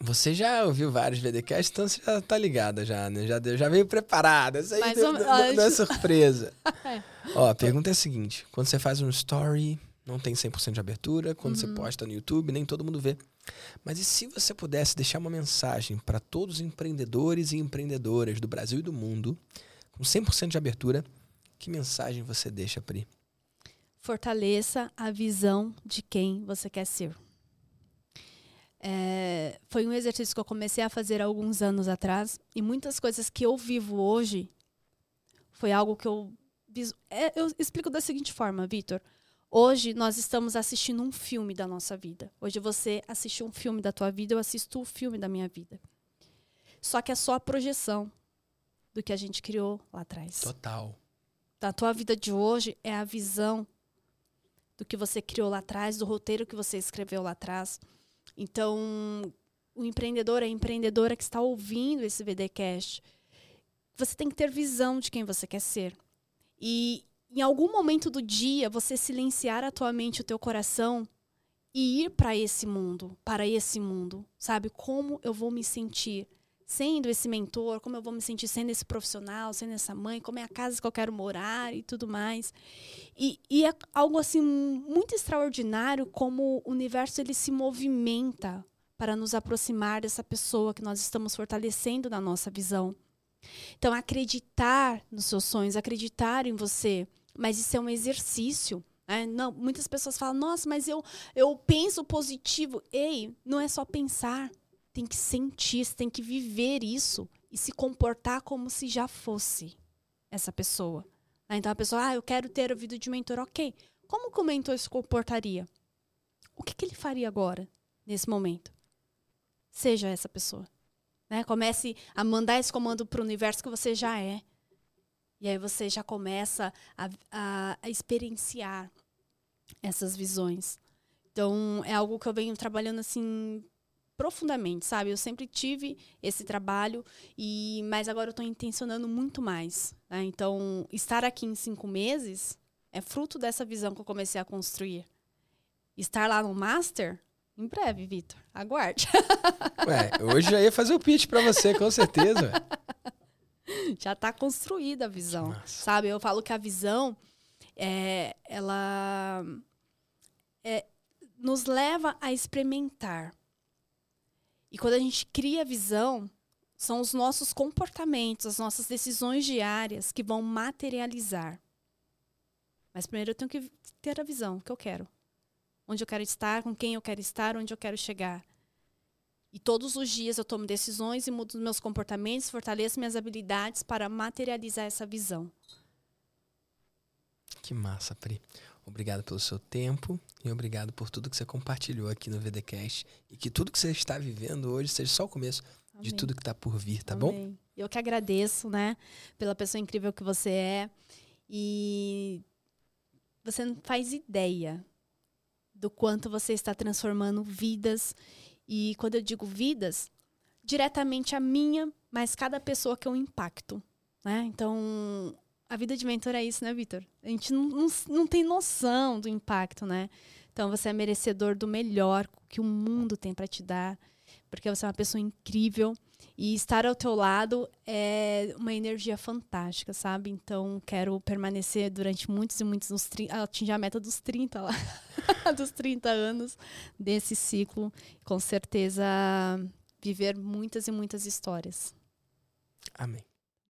Você já ouviu vários VDcasts, então você já tá ligada já, né? Já, já veio preparada. Isso aí não, não, não é surpresa. <laughs> é. Ó, a pergunta é a seguinte. Quando você faz um story, não tem 100% de abertura. Quando uhum. você posta no YouTube, nem todo mundo vê. Mas e se você pudesse deixar uma mensagem para todos os empreendedores e empreendedoras do Brasil e do mundo, com 100% de abertura, que mensagem você deixa, Pri? Fortaleça a visão de quem você quer ser. É, foi um exercício que eu comecei a fazer há alguns anos atrás e muitas coisas que eu vivo hoje foi algo que eu é, eu explico da seguinte forma, Vitor. Hoje nós estamos assistindo um filme da nossa vida. Hoje você assiste um filme da tua vida, eu assisto o um filme da minha vida. Só que é só a projeção do que a gente criou lá atrás. Total. Da tua vida de hoje é a visão do que você criou lá atrás, do roteiro que você escreveu lá atrás. Então, o empreendedor, a empreendedora que está ouvindo esse VDcast, você tem que ter visão de quem você quer ser. E em algum momento do dia, você silenciar a tua mente, o teu coração e ir para esse mundo, para esse mundo, sabe? Como eu vou me sentir sendo esse mentor, como eu vou me sentir sendo esse profissional, sendo essa mãe, como é a casa que eu quero morar e tudo mais. E, e é algo assim muito extraordinário como o universo ele se movimenta para nos aproximar dessa pessoa que nós estamos fortalecendo na nossa visão. Então, acreditar nos seus sonhos, acreditar em você, mas isso é um exercício. Né? Não, muitas pessoas falam, nossa, mas eu, eu penso positivo. Ei, não é só pensar tem que sentir, você tem que viver isso e se comportar como se já fosse essa pessoa. Né? Então a pessoa, ah, eu quero ter o vídeo de mentor, ok. Como que o mentor se comportaria? O que, que ele faria agora, nesse momento? Seja essa pessoa. Né? Comece a mandar esse comando para o universo que você já é. E aí você já começa a, a, a experienciar essas visões. Então, é algo que eu venho trabalhando assim profundamente, sabe? Eu sempre tive esse trabalho e mas agora eu estou intencionando muito mais. Né? Então, estar aqui em cinco meses é fruto dessa visão que eu comecei a construir. Estar lá no master em breve, Vitor. Aguarde. <laughs> Ué, hoje já ia fazer o pitch para você, com certeza. já está construída a visão, sabe? Eu falo que a visão é, ela é, nos leva a experimentar e quando a gente cria visão, são os nossos comportamentos, as nossas decisões diárias que vão materializar. Mas primeiro eu tenho que ter a visão que eu quero. Onde eu quero estar, com quem eu quero estar, onde eu quero chegar. E todos os dias eu tomo decisões e mudo meus comportamentos, fortaleço minhas habilidades para materializar essa visão. Que massa, Pri. Obrigado pelo seu tempo e obrigado por tudo que você compartilhou aqui no VDcast e que tudo que você está vivendo hoje seja só o começo Amém. de tudo que está por vir, tá Amém. bom? Eu que agradeço, né, pela pessoa incrível que você é e você não faz ideia do quanto você está transformando vidas e quando eu digo vidas, diretamente a minha, mas cada pessoa que eu impacto, né? Então, a vida de mentor é isso, né, Vitor? A gente não, não, não tem noção do impacto, né? Então você é merecedor do melhor que o mundo tem para te dar, porque você é uma pessoa incrível e estar ao teu lado é uma energia fantástica, sabe? Então quero permanecer durante muitos e muitos nos atingir a meta dos 30 lá, <laughs> dos 30 anos desse ciclo, com certeza viver muitas e muitas histórias. Amém.